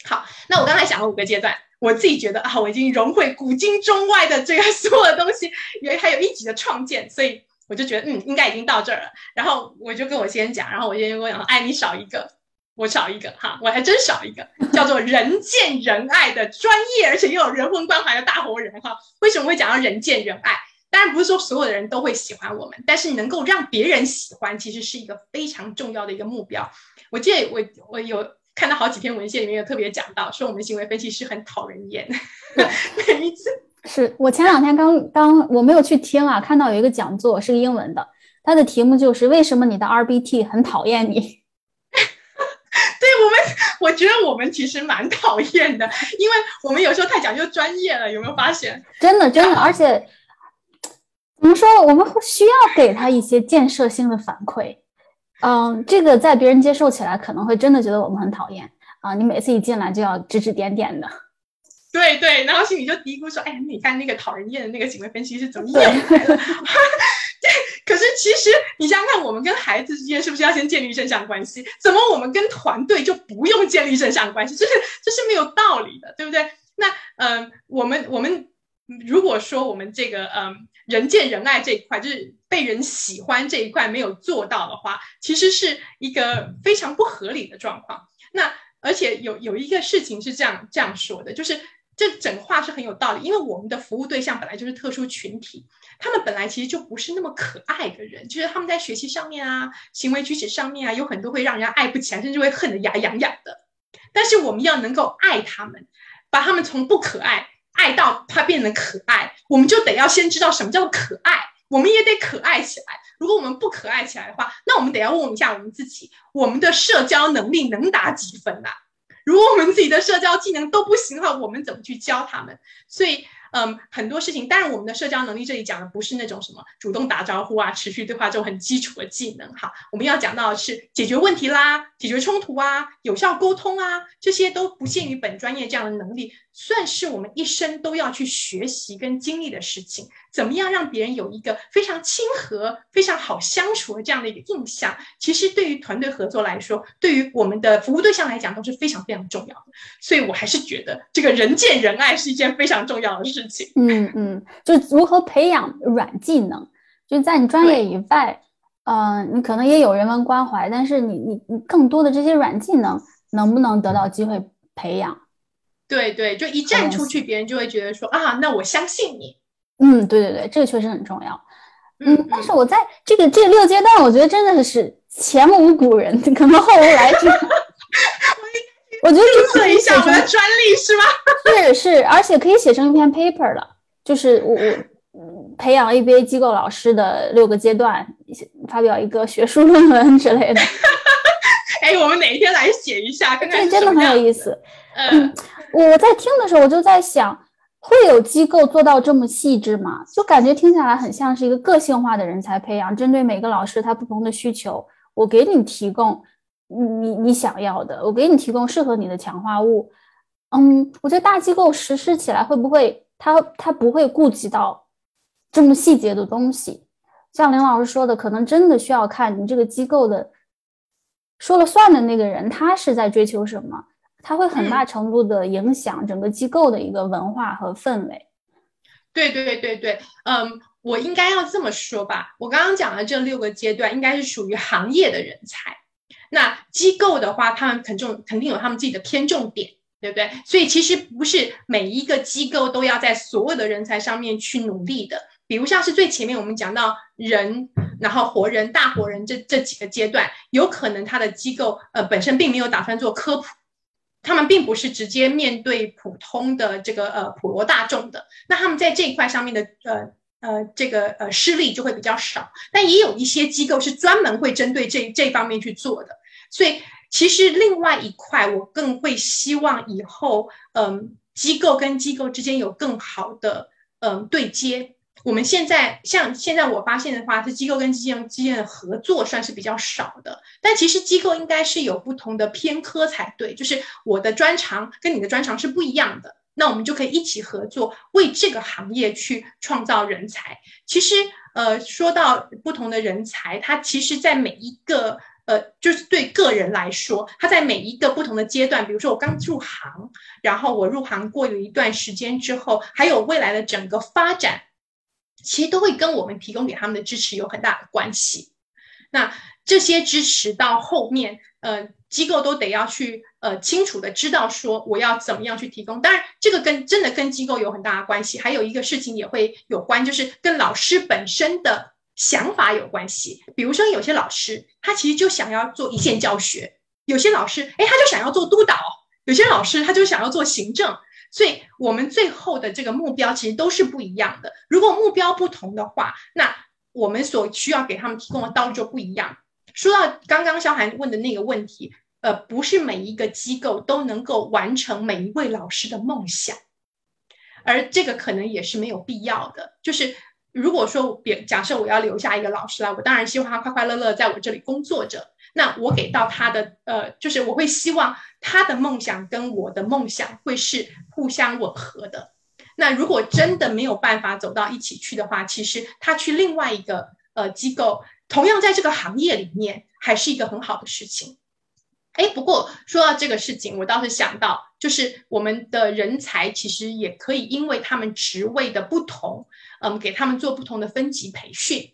好，那我刚才讲了五个阶段。我自己觉得啊，我已经融会古今中外的这个 所有的东西，因为还有一级的创建，所以我就觉得嗯，应该已经到这儿了。然后我就跟我先讲，然后我先跟我讲，哎，你少一个，我少一个哈，我还真少一个，叫做人见人爱的专业，而且又有人文关怀的大活人哈。为什么会讲到人见人爱？当然不是说所有的人都会喜欢我们，但是能够让别人喜欢，其实是一个非常重要的一个目标。我记得我我有。看到好几篇文献里面有特别讲到，说我们行为分析师很讨人厌。每一次是我前两天刚刚我没有去听啊，看到有一个讲座是个英文的，它的题目就是为什么你的 RBT 很讨厌你？对我们，我觉得我们其实蛮讨厌的，因为我们有时候太讲究专业了，有没有发现？真 的真的，而且怎么说，我们会需要给他一些建设性的反馈。嗯，这个在别人接受起来可能会真的觉得我们很讨厌啊！你每次一进来就要指指点点的，对对，然后心里就嘀咕说：“哎，你看那个讨人厌的那个行为分析是怎么演出来的？” 对，可是其实你想想看，我们跟孩子之间是不是要先建立正向关系？怎么我们跟团队就不用建立正向关系？这是这是没有道理的，对不对？那嗯，我们我们如果说我们这个嗯。人见人爱这一块，就是被人喜欢这一块没有做到的话，其实是一个非常不合理的状况。那而且有有一个事情是这样这样说的，就是这整话是很有道理，因为我们的服务对象本来就是特殊群体，他们本来其实就不是那么可爱的人，就是他们在学习上面啊、行为举止上面啊，有很多会让人家爱不起来，甚至会恨得牙痒痒的。但是我们要能够爱他们，把他们从不可爱。爱到它变得可爱，我们就得要先知道什么叫做可爱，我们也得可爱起来。如果我们不可爱起来的话，那我们得要问一下我们自己，我们的社交能力能打几分呐？如果我们自己的社交技能都不行的话，我们怎么去教他们？所以。嗯，很多事情，当然我们的社交能力这里讲的不是那种什么主动打招呼啊、持续对话这种很基础的技能哈。我们要讲到的是解决问题啦、解决冲突啊、有效沟通啊，这些都不限于本专业这样的能力，算是我们一生都要去学习跟经历的事情。怎么样让别人有一个非常亲和、非常好相处的这样的一个印象？其实对于团队合作来说，对于我们的服务对象来讲都是非常非常重要的。所以我还是觉得这个人见人爱是一件非常重要的事情。嗯嗯，就如何培养软技能，就在你专业以外，嗯，你可能也有人文关怀，但是你你你更多的这些软技能能不能得到机会培养？对对，就一站出去，别人就会觉得说啊，那我相信你。嗯，对对对，这个确实很重要。嗯，但是我在这个这六阶段，我觉得真的是前无古人，可能后无来者。我觉得注册一下我们的专利是吗？是是，而且可以写成一篇 paper 了，就是我我培养 ABA 机构老师的六个阶段，发表一个学术论文之类的。哎，我们哪一天来写一下？看看这真的很有意思。嗯，我在听的时候，我就在想。会有机构做到这么细致吗？就感觉听起来很像是一个个性化的人才培养，针对每个老师他不同的需求，我给你提供你你想要的，我给你提供适合你的强化物。嗯，我觉得大机构实施起来会不会他他不会顾及到这么细节的东西？像林老师说的，可能真的需要看你这个机构的说了算的那个人，他是在追求什么。它会很大程度的影响整个机构的一个文化和氛围。对对对对，嗯，我应该要这么说吧。我刚刚讲的这六个阶段，应该是属于行业的人才。那机构的话，他们肯重肯定有他们自己的偏重点，对不对？所以其实不是每一个机构都要在所有的人才上面去努力的。比如像是最前面我们讲到人，然后活人、大活人这这几个阶段，有可能他的机构呃本身并没有打算做科普。他们并不是直接面对普通的这个呃普罗大众的，那他们在这一块上面的呃呃这个呃施力就会比较少，但也有一些机构是专门会针对这这方面去做的，所以其实另外一块，我更会希望以后，嗯，机构跟机构之间有更好的嗯对接。我们现在像现在我发现的话，是机构跟机构之间的合作算是比较少的。但其实机构应该是有不同的偏科才对，就是我的专长跟你的专长是不一样的，那我们就可以一起合作，为这个行业去创造人才。其实，呃，说到不同的人才，他其实在每一个呃，就是对个人来说，他在每一个不同的阶段，比如说我刚入行，然后我入行过有一段时间之后，还有未来的整个发展。其实都会跟我们提供给他们的支持有很大的关系。那这些支持到后面，呃，机构都得要去呃清楚的知道说我要怎么样去提供。当然，这个跟真的跟机构有很大的关系。还有一个事情也会有关，就是跟老师本身的想法有关系。比如说，有些老师他其实就想要做一线教学，有些老师哎他就想要做督导，有些老师他就想要做行政。所以，我们最后的这个目标其实都是不一样的。如果目标不同的话，那我们所需要给他们提供的道路就不一样。说到刚刚肖涵问的那个问题，呃，不是每一个机构都能够完成每一位老师的梦想，而这个可能也是没有必要的。就是如果说别假设我要留下一个老师来，我当然希望他快快乐乐在我这里工作着。那我给到他的，呃，就是我会希望他的梦想跟我的梦想会是互相吻合的。那如果真的没有办法走到一起去的话，其实他去另外一个呃机构，同样在这个行业里面，还是一个很好的事情。哎，不过说到这个事情，我倒是想到，就是我们的人才其实也可以因为他们职位的不同，嗯，给他们做不同的分级培训。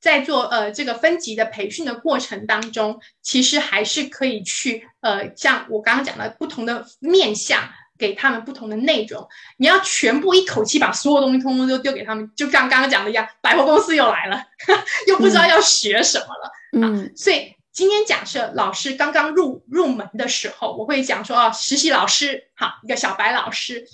在做呃这个分级的培训的过程当中，其实还是可以去呃像我刚刚讲的不同的面向，给他们不同的内容。你要全部一口气把所有东西通通都丢给他们，就像刚刚讲的一样，百货公司又来了，又不知道要学什么了。嗯，所以今天假设老师刚刚入入门的时候，我会讲说啊，实习老师好，一个小白老师，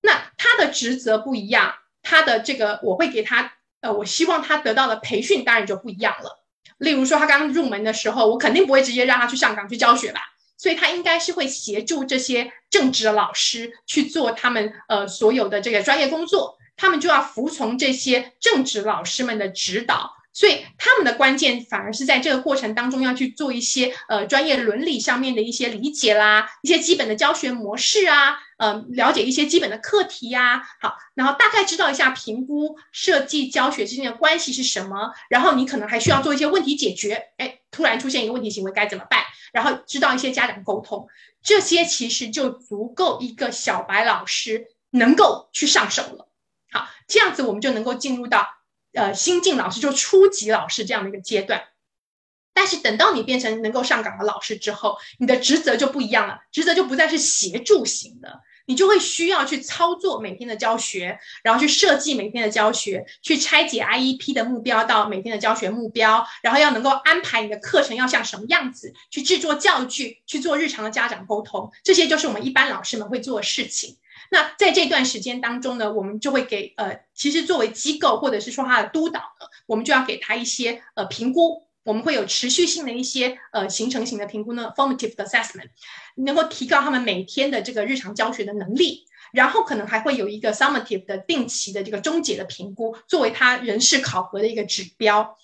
那他的职责不一样，他的这个我会给他。呃，我希望他得到的培训当然就不一样了。例如说，他刚入门的时候，我肯定不会直接让他去上岗去教学吧，所以他应该是会协助这些正职老师去做他们呃所有的这个专业工作，他们就要服从这些正职老师们的指导。所以他们的关键反而是在这个过程当中要去做一些呃专业伦理上面的一些理解啦，一些基本的教学模式啊，呃，了解一些基本的课题呀，好，然后大概知道一下评估、设计、教学之间的关系是什么，然后你可能还需要做一些问题解决，哎，突然出现一个问题行为该怎么办？然后知道一些家长沟通，这些其实就足够一个小白老师能够去上手了。好，这样子我们就能够进入到。呃，新进老师就初级老师这样的一个阶段，但是等到你变成能够上岗的老师之后，你的职责就不一样了，职责就不再是协助型的，你就会需要去操作每天的教学，然后去设计每天的教学，去拆解 IEP 的目标到每天的教学目标，然后要能够安排你的课程要像什么样子，去制作教具，去做日常的家长沟通，这些就是我们一般老师们会做的事情。那在这段时间当中呢，我们就会给呃，其实作为机构或者是说他的督导呢，我们就要给他一些呃评估，我们会有持续性的一些呃形成型的评估呢，formative assessment，能够提高他们每天的这个日常教学的能力，然后可能还会有一个 summative 的定期的这个终结的评估，作为他人事考核的一个指标，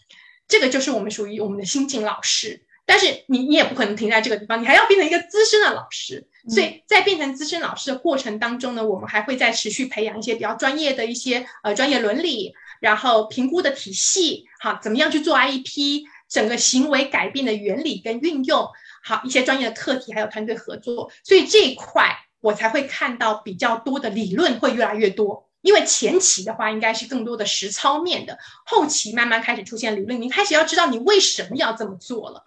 这个就是我们属于我们的新进老师。但是你你也不可能停在这个地方，你还要变成一个资深的老师。所以在变成资深老师的过程当中呢，我们还会再持续培养一些比较专业的一些呃专业伦理，然后评估的体系，好，怎么样去做 IEP，整个行为改变的原理跟运用，好，一些专业的课题，还有团队合作。所以这一块我才会看到比较多的理论会越来越多，因为前期的话应该是更多的实操面的，后期慢慢开始出现理论，你开始要知道你为什么要这么做了。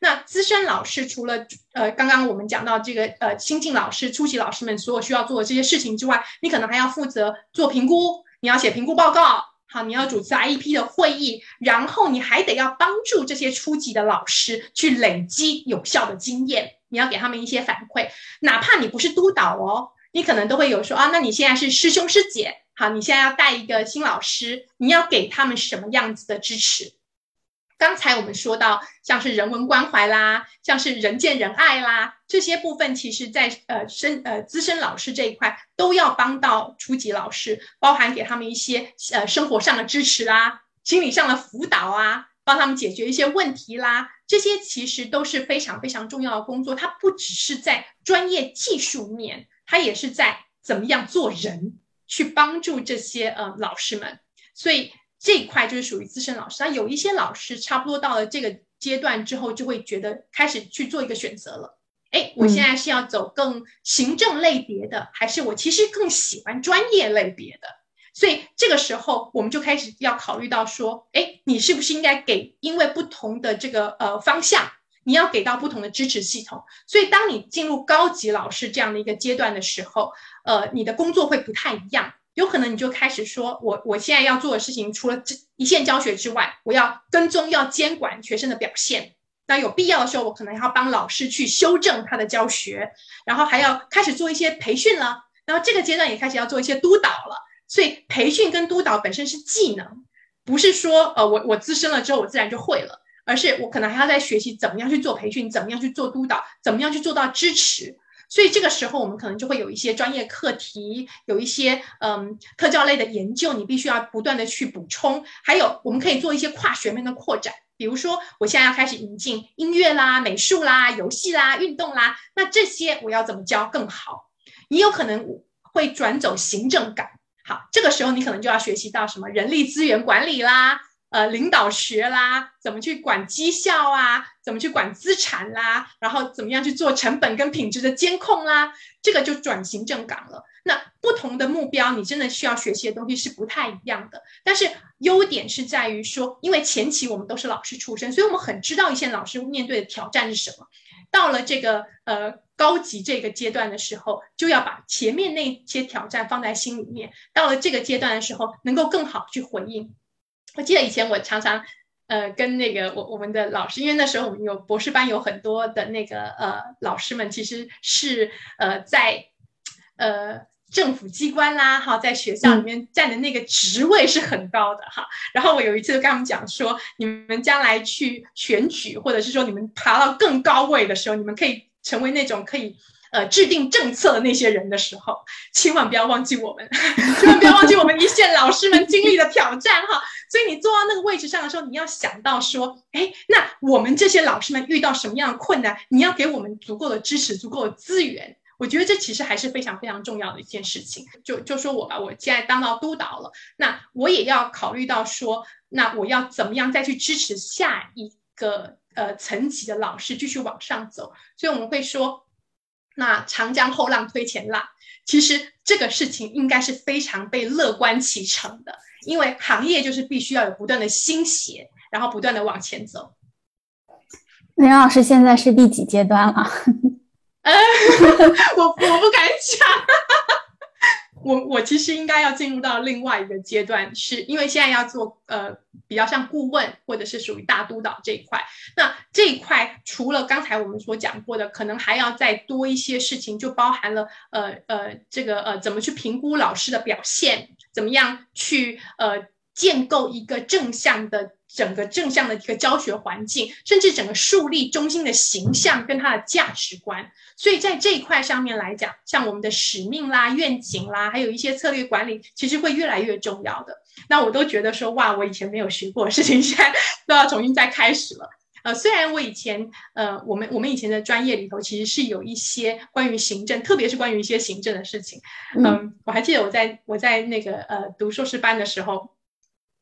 那资深老师除了呃刚刚我们讲到这个呃新进老师、初级老师们所有需要做的这些事情之外，你可能还要负责做评估，你要写评估报告，好，你要主持 IEP 的会议，然后你还得要帮助这些初级的老师去累积有效的经验，你要给他们一些反馈，哪怕你不是督导哦，你可能都会有说啊，那你现在是师兄师姐，好，你现在要带一个新老师，你要给他们什么样子的支持？刚才我们说到，像是人文关怀啦，像是人见人爱啦，这些部分，其实在呃深呃资深老师这一块，都要帮到初级老师，包含给他们一些呃生活上的支持啦，心理上的辅导啊，帮他们解决一些问题啦，这些其实都是非常非常重要的工作。它不只是在专业技术面，它也是在怎么样做人，去帮助这些呃老师们。所以。这一块就是属于资深老师，那有一些老师差不多到了这个阶段之后，就会觉得开始去做一个选择了。哎，我现在是要走更行政类别的，还是我其实更喜欢专业类别的？所以这个时候我们就开始要考虑到说，哎，你是不是应该给？因为不同的这个呃方向，你要给到不同的支持系统。所以当你进入高级老师这样的一个阶段的时候，呃，你的工作会不太一样。有可能你就开始说，我我现在要做的事情，除了这一线教学之外，我要跟踪、要监管学生的表现。那有必要的时候，我可能还要帮老师去修正他的教学，然后还要开始做一些培训了。然后这个阶段也开始要做一些督导了。所以培训跟督导本身是技能，不是说呃我我资深了之后我自然就会了，而是我可能还要在学习怎么样去做培训，怎么样去做督导，怎么样去做到支持。所以这个时候，我们可能就会有一些专业课题，有一些嗯特教类的研究，你必须要不断的去补充。还有，我们可以做一些跨学面的扩展，比如说，我现在要开始引进音乐啦、美术啦、游戏啦、运动啦，那这些我要怎么教更好？你有可能会转走行政岗，好，这个时候你可能就要学习到什么人力资源管理啦。呃，领导学啦，怎么去管绩效啊？怎么去管资产啦？然后怎么样去做成本跟品质的监控啦？这个就转行政岗了。那不同的目标，你真的需要学习的东西是不太一样的。但是优点是在于说，因为前期我们都是老师出身，所以我们很知道一线老师面对的挑战是什么。到了这个呃高级这个阶段的时候，就要把前面那些挑战放在心里面。到了这个阶段的时候，能够更好去回应。我记得以前我常常，呃，跟那个我我们的老师，因为那时候我们有博士班，有很多的那个呃老师们，其实是呃在呃政府机关啦，哈，在学校里面占的那个职位是很高的哈。然后我有一次就跟他们讲说，你们将来去选举，或者是说你们爬到更高位的时候，你们可以成为那种可以。呃，制定政策的那些人的时候，千万不要忘记我们，千万不要忘记我们一线老师们经历的挑战哈。所以你坐到那个位置上的时候，你要想到说，哎，那我们这些老师们遇到什么样的困难，你要给我们足够的支持，足够的资源。我觉得这其实还是非常非常重要的一件事情。就就说我吧，我现在当到督导了，那我也要考虑到说，那我要怎么样再去支持下一个呃层级的老师继续往上走。所以我们会说。那长江后浪推前浪，其实这个事情应该是非常被乐观其成的，因为行业就是必须要有不断的新血，然后不断的往前走。林老师现在是第几阶段了？呃，我我不敢讲。我我其实应该要进入到另外一个阶段，是因为现在要做呃比较像顾问或者是属于大督导这一块。那这一块除了刚才我们所讲过的，可能还要再多一些事情，就包含了呃呃这个呃怎么去评估老师的表现，怎么样去呃建构一个正向的。整个正向的一个教学环境，甚至整个树立中心的形象跟它的价值观，所以在这一块上面来讲，像我们的使命啦、愿景啦，还有一些策略管理，其实会越来越重要的。那我都觉得说，哇，我以前没有学过的事情，现在都要重新再开始了。呃，虽然我以前，呃，我们我们以前的专业里头，其实是有一些关于行政，特别是关于一些行政的事情。嗯，我还记得我在我在那个呃读硕士班的时候。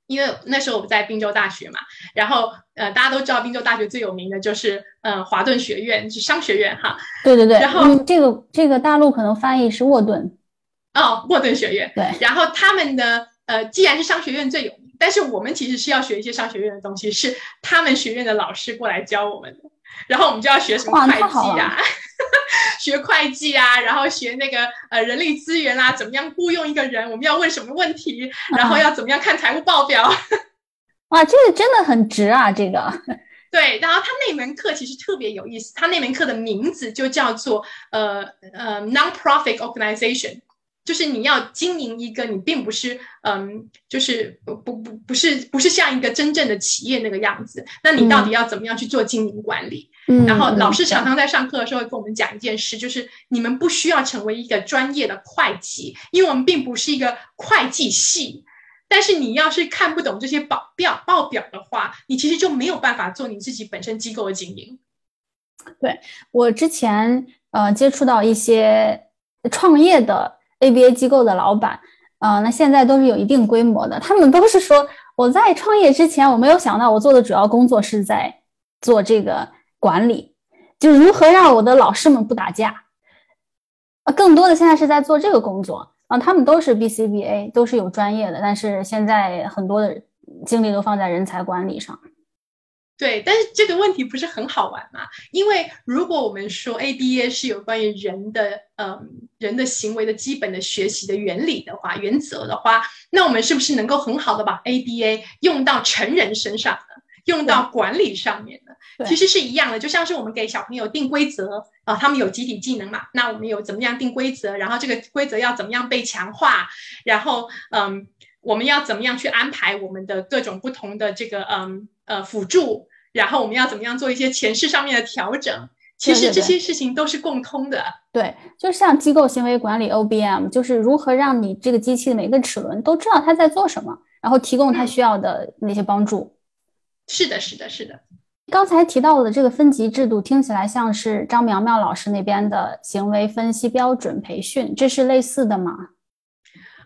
因为那时候我在宾州大学嘛，然后呃，大家都知道宾州大学最有名的就是呃华顿学院，是商学院哈。对对对。然后这个这个大陆可能翻译是沃顿。哦，沃顿学院。对。然后他们的呃，既然是商学院最有名，但是我们其实是要学一些商学院的东西，是他们学院的老师过来教我们的，然后我们就要学什么会计啊。学会计啊，然后学那个呃人力资源啊，怎么样雇佣一个人？我们要问什么问题？然后要怎么样看财务报表？哇，这个真的很值啊！这个 对，然后他那门课其实特别有意思，他那门课的名字就叫做呃呃 non-profit organization，就是你要经营一个，你并不是，嗯，就是不不不不是不是像一个真正的企业那个样子。那你到底要怎么样去做经营管理？嗯，然后老师常常在上课的时候会跟我们讲一件事，就是你们不需要成为一个专业的会计，因为我们并不是一个会计系。但是你要是看不懂这些报表报表的话，你其实就没有办法做你自己本身机构的经营。对我之前呃接触到一些创业的。ABA 机构的老板，呃，那现在都是有一定规模的。他们都是说，我在创业之前，我没有想到我做的主要工作是在做这个管理，就如何让我的老师们不打架。啊，更多的现在是在做这个工作啊。他们都是 BCBA，都是有专业的，但是现在很多的精力都放在人才管理上。对，但是这个问题不是很好玩嘛？因为如果我们说 ABA 是有关于人的，嗯，人的行为的基本的学习的原理的话、原则的话，那我们是不是能够很好的把 ABA 用到成人身上呢？用到管理上面呢？其实是一样的，就像是我们给小朋友定规则啊，他们有集体技能嘛，那我们有怎么样定规则，然后这个规则要怎么样被强化，然后嗯，我们要怎么样去安排我们的各种不同的这个嗯。呃，辅助，然后我们要怎么样做一些前世上面的调整？其实这些事情都是共通的。对，就像机构行为管理 （OBM），就是如何让你这个机器的每个齿轮都知道它在做什么，然后提供它需要的那些帮助。是的，是的，是的。刚才提到的这个分级制度，听起来像是张苗苗老师那边的行为分析标准培训，这是类似的吗？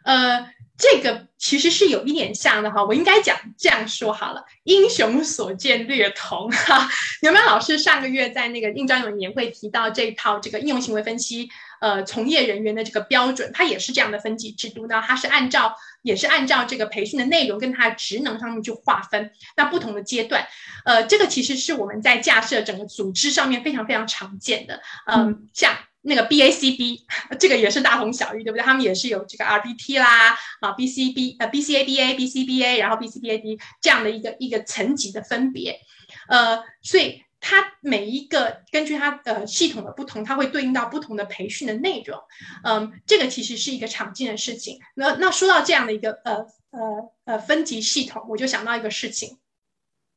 呃。这个其实是有一点像的哈，我应该讲这样说好了，英雄所见略同哈。牛苗老师上个月在那个印章有年会提到这套这个应用行为分析，呃，从业人员的这个标准，它也是这样的分级制度呢，它是按照也是按照这个培训的内容跟它的职能上面去划分，那不同的阶段，呃，这个其实是我们在架设整个组织上面非常非常常见的，嗯，像。那个 BACB 这个也是大同小异，对不对？他们也是有这个 RBT 啦，啊 BCB 呃 BCABA BCBA，然后 BCBAD 这样的一个一个层级的分别，呃，所以它每一个根据它呃系统的不同，它会对应到不同的培训的内容，嗯，这个其实是一个常见的事情。那那说到这样的一个呃呃呃分级系统，我就想到一个事情，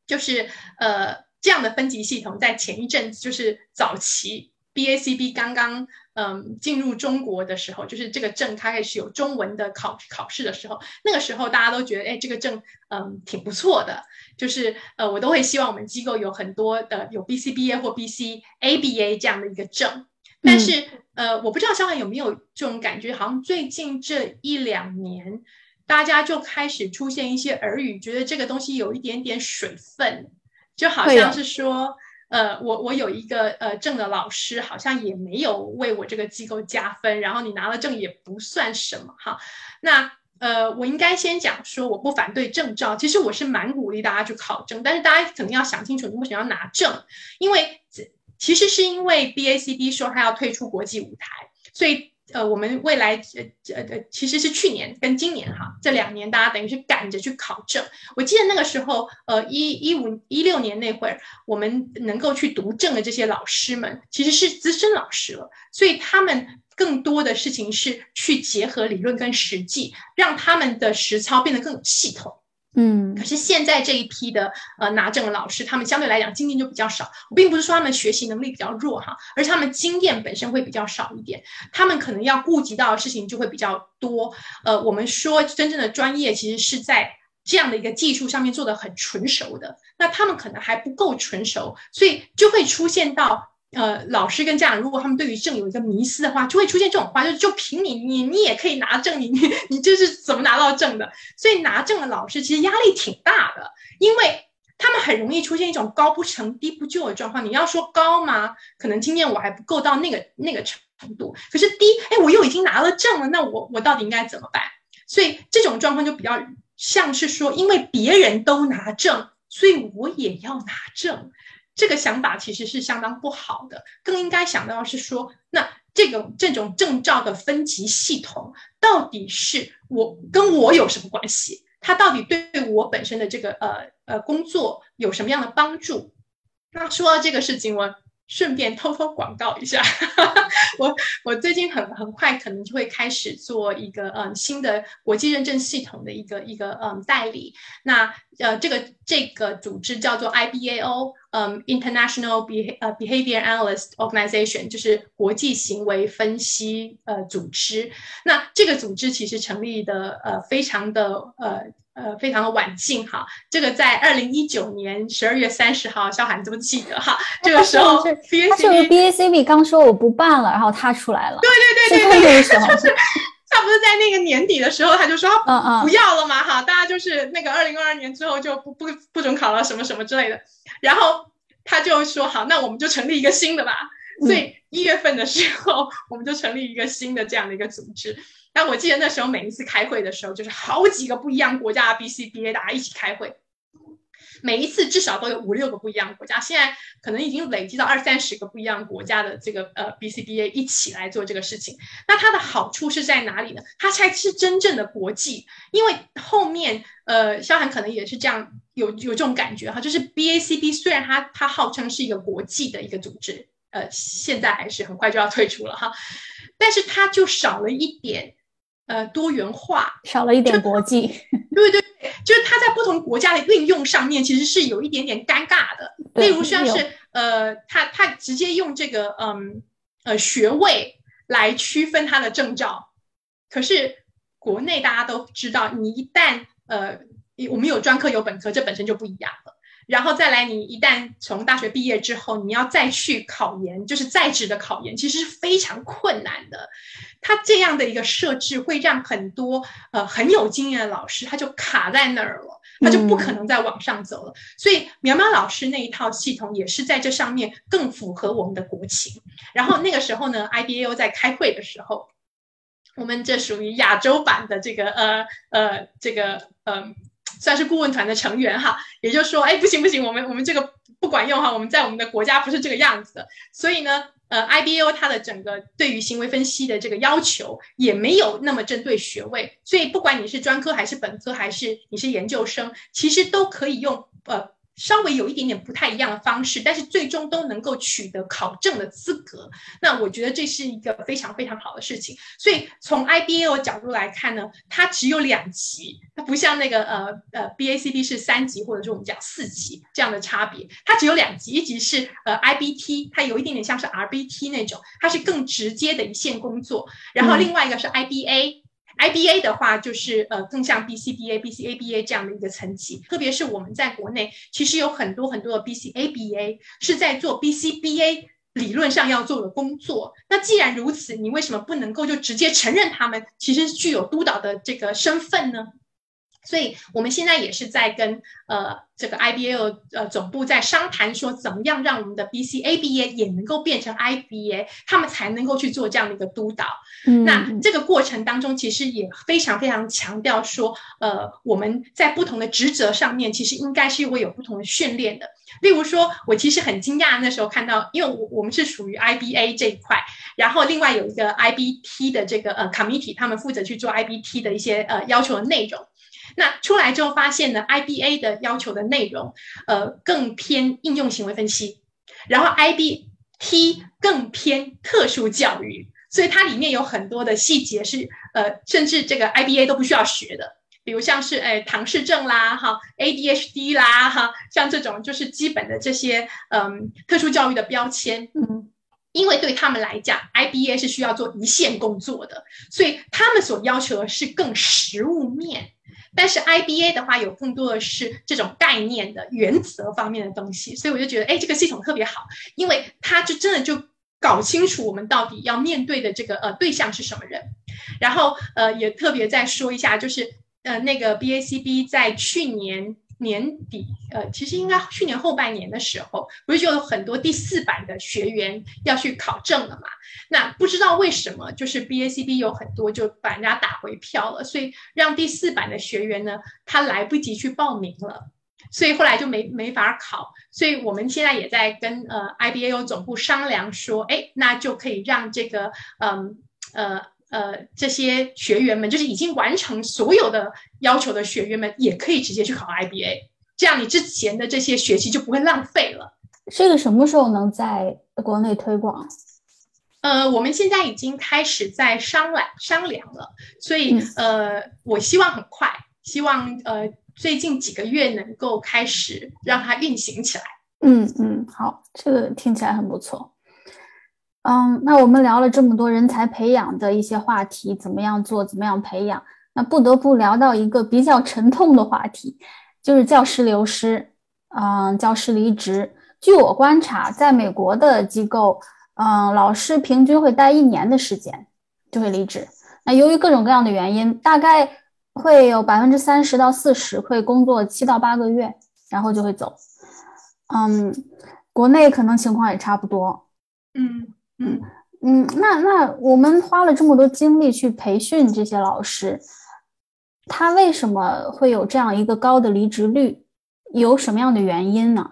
就是呃这样的分级系统在前一阵子就是早期。BACB 刚刚嗯进入中国的时候，就是这个证开始有中文的考考试的时候，那个时候大家都觉得哎这个证嗯挺不错的，就是呃我都会希望我们机构有很多的有 BCBA 或 BCABA 这样的一个证，但是呃我不知道小海有没有这种感觉，好像最近这一两年大家就开始出现一些耳语，觉得这个东西有一点点水分，就好像是说。呃，我我有一个呃证的老师，好像也没有为我这个机构加分，然后你拿了证也不算什么哈。那呃，我应该先讲说，我不反对证照，其实我是蛮鼓励大家去考证，但是大家肯定要想清楚，你为什么要拿证？因为其实是因为 BACD 说他要退出国际舞台，所以。呃，我们未来呃呃呃，其实是去年跟今年哈，这两年大家等于是赶着去考证。我记得那个时候，呃，一一五一六年那会儿，我们能够去读证的这些老师们，其实是资深老师了，所以他们更多的事情是去结合理论跟实际，让他们的实操变得更有系统。嗯，可是现在这一批的呃拿证的老师，他们相对来讲经验就比较少。我并不是说他们学习能力比较弱哈，而是他们经验本身会比较少一点，他们可能要顾及到的事情就会比较多。呃，我们说真正的专业，其实是在这样的一个技术上面做的很纯熟的，那他们可能还不够纯熟，所以就会出现到。呃，老师跟家长，如果他们对于证有一个迷思的话，就会出现这种话，就是就凭你，你你也可以拿证，你你你就是怎么拿到证的？所以拿证的老师其实压力挺大的，因为他们很容易出现一种高不成低不就的状况。你要说高吗？可能今天我还不够到那个那个程度，可是低，哎，我又已经拿了证了，那我我到底应该怎么办？所以这种状况就比较像是说，因为别人都拿证，所以我也要拿证。这个想法其实是相当不好的，更应该想到是说，那这种这种证照的分级系统到底是我跟我有什么关系？它到底对我本身的这个呃呃工作有什么样的帮助？那说到这个事情，我顺便偷偷广告一下，我我最近很很快可能就会开始做一个嗯新的国际认证系统的一个一个嗯代理。那呃这个这个组织叫做 IBAO，嗯 International Be 呃 Behavior Analyst Organization，就是国际行为分析呃组织。那这个组织其实成立的呃非常的呃。呃，非常的晚近哈，这个在二零一九年十二月三十号，肖涵这么记得哈，这个时候 B A C B B A C B 刚说我不办了，然后他出来了，对对对对对，就是他不是在那个年底的时候，他就说嗯嗯不要了嘛哈，大家就是那个二零二二年之后就不不不准考了什么什么之类的，然后他就说好，那我们就成立一个新的吧，所以一月份的时候我们就成立一个新的这样的一个组织。但我记得那时候每一次开会的时候，就是好几个不一样国家的 BCBA 大家一起开会，每一次至少都有五六个不一样国家，现在可能已经累积到二三十个不一样国家的这个呃 BCBA 一起来做这个事情。那它的好处是在哪里呢？它才是真正的国际，因为后面呃，肖涵可能也是这样有有这种感觉哈，就是 BACB 虽然它它号称是一个国际的一个组织，呃，现在还是很快就要退出了哈，但是它就少了一点。呃，多元化少了一点国际，对 对对，就是它在不同国家的运用上面，其实是有一点点尴尬的。例如像是呃，他他直接用这个嗯呃学位来区分他的证照，可是国内大家都知道，你一旦呃我们有专科有本科，这本身就不一样了。然后再来，你一旦从大学毕业之后，你要再去考研，就是在职的考研，其实是非常困难的。他这样的一个设置，会让很多呃很有经验的老师，他就卡在那儿了，他就不可能再往上走了。所以苗苗老师那一套系统也是在这上面更符合我们的国情。然后那个时候呢，IBAO 在开会的时候，我们这属于亚洲版的这个呃呃这个呃。算是顾问团的成员哈，也就是说，哎，不行不行，我们我们这个不管用哈，我们在我们的国家不是这个样子的，所以呢，呃，IBO 它的整个对于行为分析的这个要求也没有那么针对学位，所以不管你是专科还是本科还是你是研究生，其实都可以用呃。稍微有一点点不太一样的方式，但是最终都能够取得考证的资格。那我觉得这是一个非常非常好的事情。所以从 IBA 角度来看呢，它只有两级，它不像那个呃呃 BACB 是三级或者是我们讲四级这样的差别，它只有两级，一级是呃 IBT，它有一点点像是 RBT 那种，它是更直接的一线工作。然后另外一个是 IBA。IBA 的话，就是呃，更像 BCBA、BCABA 这样的一个层级。特别是我们在国内，其实有很多很多的 BCABA 是在做 BCBA 理论上要做的工作。那既然如此，你为什么不能够就直接承认他们其实具有督导的这个身份呢？所以我们现在也是在跟呃这个 IBA 呃总部在商谈，说怎么样让我们的 BCABA 也能够变成 IBA，他们才能够去做这样的一个督导。那这个过程当中，其实也非常非常强调说，呃我们在不同的职责上面，其实应该是会有不同的训练的。例如说，我其实很惊讶那时候看到，因为我我们是属于 IBA 这一块，然后另外有一个 IBT 的这个呃 committee，他们负责去做 IBT 的一些呃要求的内容。那出来之后发现呢，IBA 的要求的内容，呃，更偏应用行为分析，然后 IBT 更偏特殊教育，所以它里面有很多的细节是，呃，甚至这个 IBA 都不需要学的，比如像是哎唐氏症啦，哈，ADHD 啦，哈，像这种就是基本的这些，嗯，特殊教育的标签，嗯，因为对他们来讲，IBA 是需要做一线工作的，所以他们所要求的是更实物面。但是 IBA 的话，有更多的是这种概念的原则方面的东西，所以我就觉得，哎，这个系统特别好，因为它就真的就搞清楚我们到底要面对的这个呃对象是什么人，然后呃也特别再说一下，就是呃那个 BACB 在去年。年底，呃，其实应该去年后半年的时候，不是就有很多第四版的学员要去考证了嘛？那不知道为什么，就是 BACB 有很多就把人家打回票了，所以让第四版的学员呢，他来不及去报名了，所以后来就没没法考。所以我们现在也在跟呃 IBAO 总部商量说，哎，那就可以让这个嗯呃。呃，这些学员们就是已经完成所有的要求的学员们，也可以直接去考 IBA，这样你之前的这些学习就不会浪费了。这个什么时候能在国内推广？呃，我们现在已经开始在商量商量了，所以呃，我希望很快，希望呃最近几个月能够开始让它运行起来。嗯嗯，好，这个听起来很不错。嗯，那我们聊了这么多人才培养的一些话题，怎么样做，怎么样培养？那不得不聊到一个比较沉痛的话题，就是教师流失，嗯，教师离职。据我观察，在美国的机构。嗯，老师平均会待一年的时间就会离职。那由于各种各样的原因，大概会有百分之三十到四十会工作七到八个月，然后就会走。嗯，国内可能情况也差不多。嗯嗯嗯，那那我们花了这么多精力去培训这些老师，他为什么会有这样一个高的离职率？有什么样的原因呢？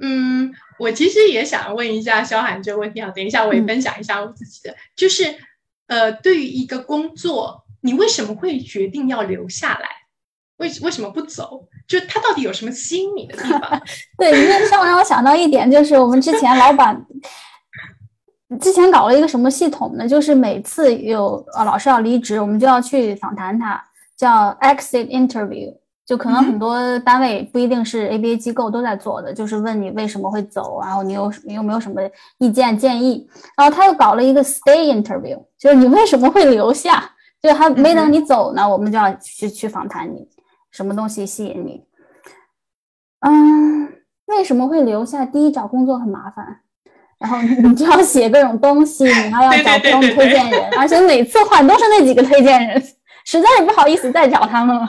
嗯。我其实也想问一下肖涵这个问题啊，等一下我也分享一下我自己的，就是呃，对于一个工作，你为什么会决定要留下来？为为什么不走？就他到底有什么吸引你的地方？对，因为让让我想到一点，就是我们之前老板之前搞了一个什么系统呢？就是每次有呃老师要离职，我们就要去访谈他，叫 exit interview。就可能很多单位不一定是 ABA 机构都在做的，就是问你为什么会走，然后你有你有没有什么意见建议？然后他又搞了一个 stay interview，就是你为什么会留下？就还没等你走呢，我们就要去去访谈你，什么东西吸引你？嗯，为什么会留下？第一，找工作很麻烦，然后你就要写各种东西，你还要找各种推荐人，而且每次换都是那几个推荐人，实在是不好意思再找他们了。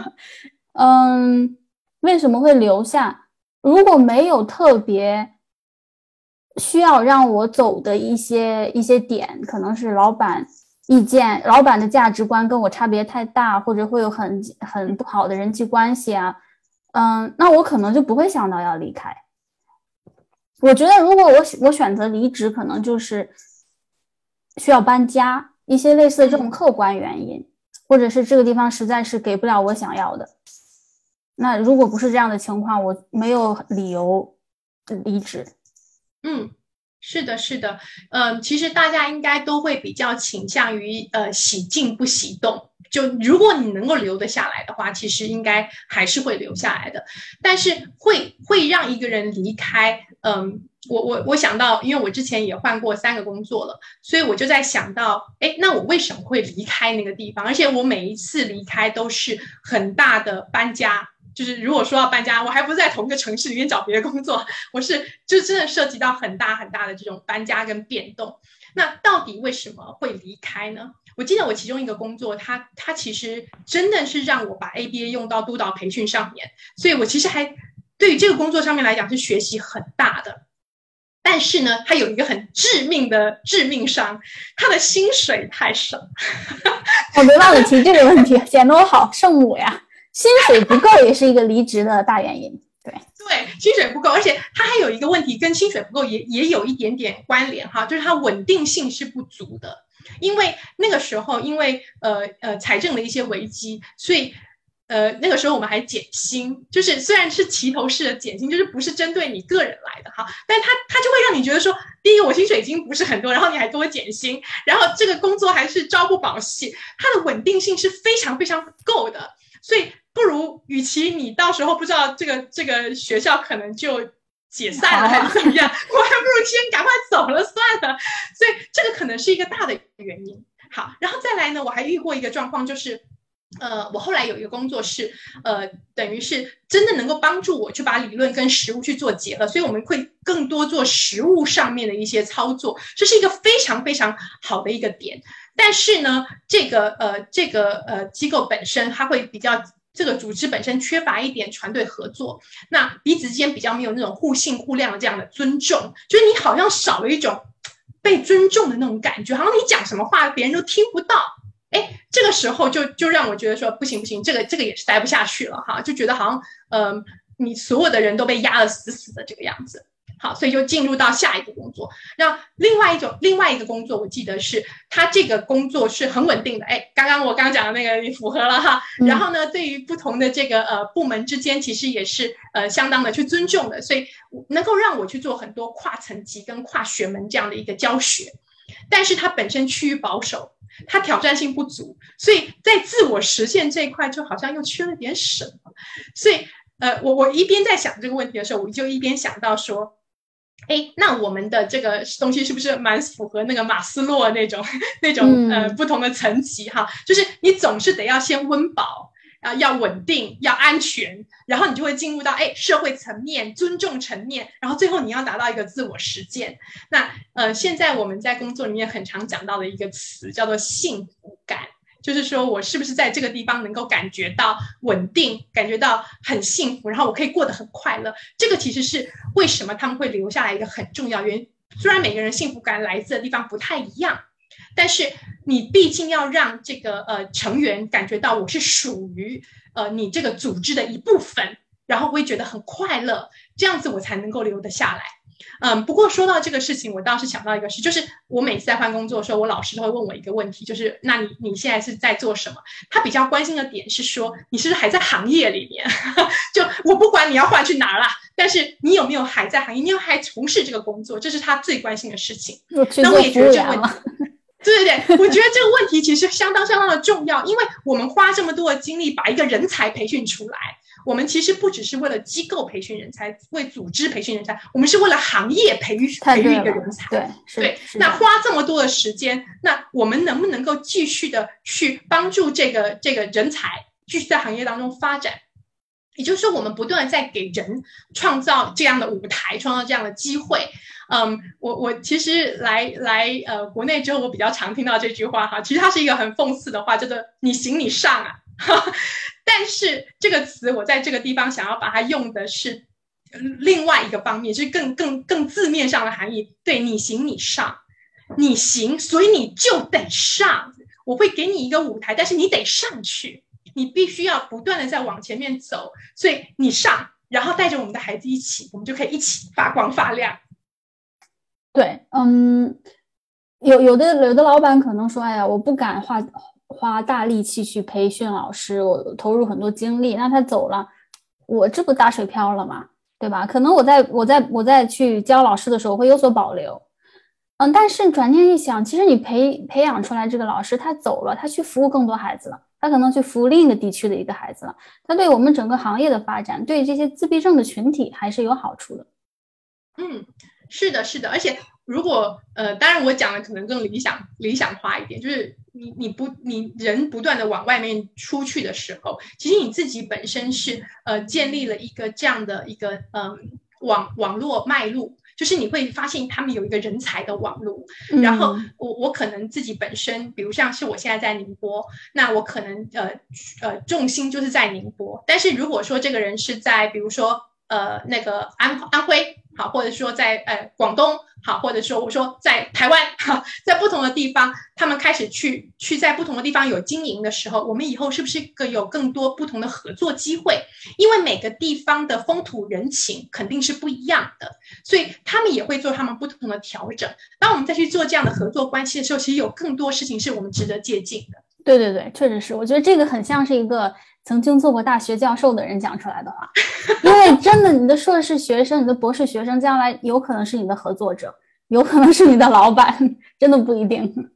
嗯，为什么会留下？如果没有特别需要让我走的一些一些点，可能是老板意见、老板的价值观跟我差别太大，或者会有很很不好的人际关系啊，嗯，那我可能就不会想到要离开。我觉得，如果我我选择离职，可能就是需要搬家，一些类似的这种客观原因，或者是这个地方实在是给不了我想要的。那如果不是这样的情况，我没有理由离职。嗯，是的，是的，嗯，其实大家应该都会比较倾向于呃喜静不喜动。就如果你能够留得下来的话，其实应该还是会留下来的。但是会会让一个人离开，嗯，我我我想到，因为我之前也换过三个工作了，所以我就在想到，哎，那我为什么会离开那个地方？而且我每一次离开都是很大的搬家。就是如果说要搬家，我还不在同一个城市里面找别的工作，我是就真的涉及到很大很大的这种搬家跟变动。那到底为什么会离开呢？我记得我其中一个工作，它它其实真的是让我把 ABA 用到督导培训上面，所以我其实还对于这个工作上面来讲是学习很大的。但是呢，他有一个很致命的致命伤，他的薪水太少。我没忘了提这个问题，显得我好圣母呀。薪水不够也是一个离职的大原因，对对，薪水不够，而且他还有一个问题，跟薪水不够也也有一点点关联哈，就是它稳定性是不足的。因为那个时候，因为呃呃财政的一些危机，所以呃那个时候我们还减薪，就是虽然是齐头式的减薪，就是不是针对你个人来的哈，但是它它就会让你觉得说，第一个我薪水已经不是很多，然后你还给我减薪，然后这个工作还是朝不保夕，它的稳定性是非常非常够的，所以。不如，与其你到时候不知道这个这个学校可能就解散了还是怎么样，我还不如先赶快走了算了。所以这个可能是一个大的原因。好，然后再来呢，我还遇过一个状况，就是呃，我后来有一个工作是呃，等于是真的能够帮助我去把理论跟实物去做结合，所以我们会更多做实物上面的一些操作，这是一个非常非常好的一个点。但是呢，这个呃这个呃机构本身它会比较。这个组织本身缺乏一点团队合作，那彼此之间比较没有那种互信互谅的这样的尊重，就是你好像少了一种被尊重的那种感觉，好像你讲什么话别人都听不到。哎，这个时候就就让我觉得说不行不行，这个这个也是待不下去了哈，就觉得好像嗯，你所有的人都被压得死死的这个样子。好，所以就进入到下一个工作。那另外一种另外一个工作，我记得是他这个工作是很稳定的。哎，刚刚我刚讲的那个你符合了哈。然后呢，对于不同的这个呃部门之间，其实也是呃相当的去尊重的，所以能够让我去做很多跨层级跟跨学门这样的一个教学。但是它本身趋于保守，它挑战性不足，所以在自我实现这一块就好像又缺了点什么。所以呃，我我一边在想这个问题的时候，我就一边想到说。哎，那我们的这个东西是不是蛮符合那个马斯洛那种 那种呃不同的层级哈？就是你总是得要先温饱啊，要稳定，要安全，然后你就会进入到哎社会层面、尊重层面，然后最后你要达到一个自我实践。那呃，现在我们在工作里面很常讲到的一个词叫做幸福感。就是说我是不是在这个地方能够感觉到稳定，感觉到很幸福，然后我可以过得很快乐。这个其实是为什么他们会留下来一个很重要原因。虽然每个人幸福感来自的地方不太一样，但是你毕竟要让这个呃成员感觉到我是属于呃你这个组织的一部分，然后会觉得很快乐，这样子我才能够留得下来。嗯，不过说到这个事情，我倒是想到一个事，就是我每次在换工作的时候，我老师都会问我一个问题，就是那你你现在是在做什么？他比较关心的点是说，你是不是还在行业里面？就我不管你要换去哪儿啦，但是你有没有还在行业？你有还从事这个工作？这是他最关心的事情。那我也觉得这个问题，对对对，我觉得这个问题其实相当相当的重要，因为我们花这么多的精力把一个人才培训出来。我们其实不只是为了机构培训人才，为组织培训人才，我们是为了行业培育培育一个人才。对对，那花这么多的时间，那我们能不能够继续的去帮助这个这个人才继续在行业当中发展？也就是说，我们不断在给人创造这样的舞台，创造这样的机会。嗯，我我其实来来呃国内之后，我比较常听到这句话哈，其实它是一个很讽刺的话，叫做“你行你上啊”。但是这个词，我在这个地方想要把它用的是另外一个方面，就是更更更字面上的含义。对你行你上，你行，所以你就得上。我会给你一个舞台，但是你得上去，你必须要不断的在往前面走。所以你上，然后带着我们的孩子一起，我们就可以一起发光发亮。对，嗯，有有的有的老板可能说，哎呀，我不敢花。花大力气去培训老师，我投入很多精力，那他走了，我这不打水漂了吗？对吧？可能我在我在我在去教老师的时候会有所保留，嗯，但是转念一想，其实你培培养出来这个老师，他走了，他去服务更多孩子了，他可能去服务另一个地区的一个孩子了，他对我们整个行业的发展，对这些自闭症的群体还是有好处的。嗯，是的，是的，而且。如果呃，当然我讲的可能更理想理想化一点，就是你你不你人不断的往外面出去的时候，其实你自己本身是呃建立了一个这样的一个嗯网网络脉络，就是你会发现他们有一个人才的网络，然后我我可能自己本身，比如像是我现在在宁波，那我可能呃呃重心就是在宁波，但是如果说这个人是在比如说呃那个安安徽。好，或者说在呃广东，好，或者说我说在台湾，哈，在不同的地方，他们开始去去在不同的地方有经营的时候，我们以后是不是个有更多不同的合作机会？因为每个地方的风土人情肯定是不一样的，所以他们也会做他们不同的调整。当我们再去做这样的合作关系的时候，其实有更多事情是我们值得借鉴的。对对对，确实是，我觉得这个很像是一个。曾经做过大学教授的人讲出来的话，因为真的，你的硕士学生、你的博士学生，将来有可能是你的合作者，有可能是你的老板，真的不一定。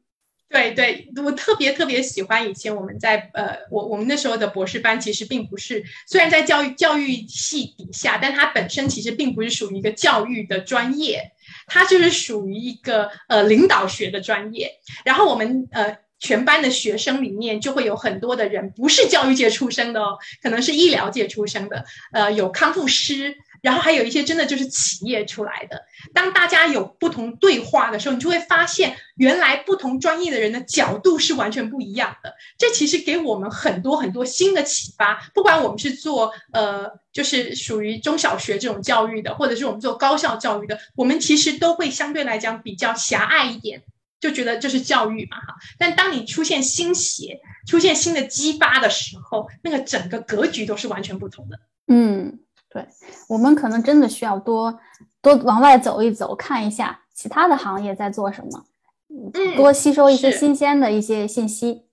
对对，我特别特别喜欢以前我们在呃，我我们那时候的博士班，其实并不是虽然在教育教育系底下，但它本身其实并不是属于一个教育的专业，它就是属于一个呃领导学的专业。然后我们呃。全班的学生里面就会有很多的人不是教育界出生的哦，可能是医疗界出生的，呃，有康复师，然后还有一些真的就是企业出来的。当大家有不同对话的时候，你就会发现，原来不同专业的人的角度是完全不一样的。这其实给我们很多很多新的启发。不管我们是做呃，就是属于中小学这种教育的，或者是我们做高校教育的，我们其实都会相对来讲比较狭隘一点。就觉得这是教育嘛，哈！但当你出现新血、出现新的激发的时候，那个整个格局都是完全不同的。嗯，对，我们可能真的需要多。多往外走一走，看一下其他的行业在做什么，嗯，多吸收一些新鲜的一些信息。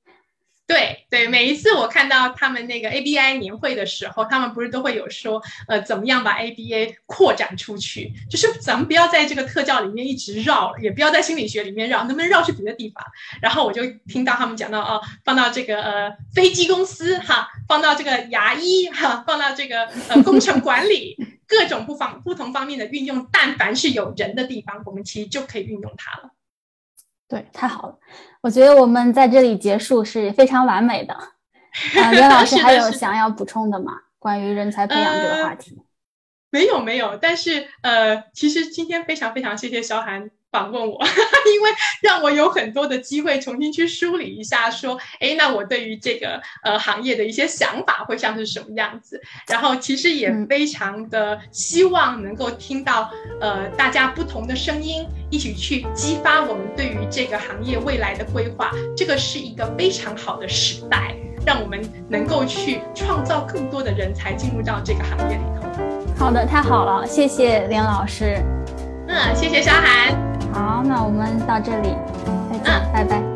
对对，每一次我看到他们那个 ABI 年会的时候，他们不是都会有说，呃，怎么样把 ABA 扩展出去？就是咱们不要在这个特教里面一直绕，也不要在心理学里面绕，能不能绕去别的地方？然后我就听到他们讲到，哦，放到这个呃飞机公司哈，放到这个牙医哈，放到这个呃工程管理，各种不方不同方面的运用，但凡是有人的地方，我们其实就可以运用它了。对，太好了！我觉得我们在这里结束是非常完美的。啊，袁老师 还有想要补充的吗？关于人才培养这个话题？没有没有，但是呃，其实今天非常非常谢谢肖寒访问我，因为让我有很多的机会重新去梳理一下，说，哎，那我对于这个呃行业的一些想法会像是什么样子？然后其实也嗯非常的希望能够听到呃大家不同的声音，一起去激发我们对于这个行业未来的规划。这个是一个非常好的时代，让我们能够去创造更多的人才进入到这个行业里头。好的，太好了，谢谢林老师。嗯，谢谢沙寒。好，那我们到这里，再见，拜拜。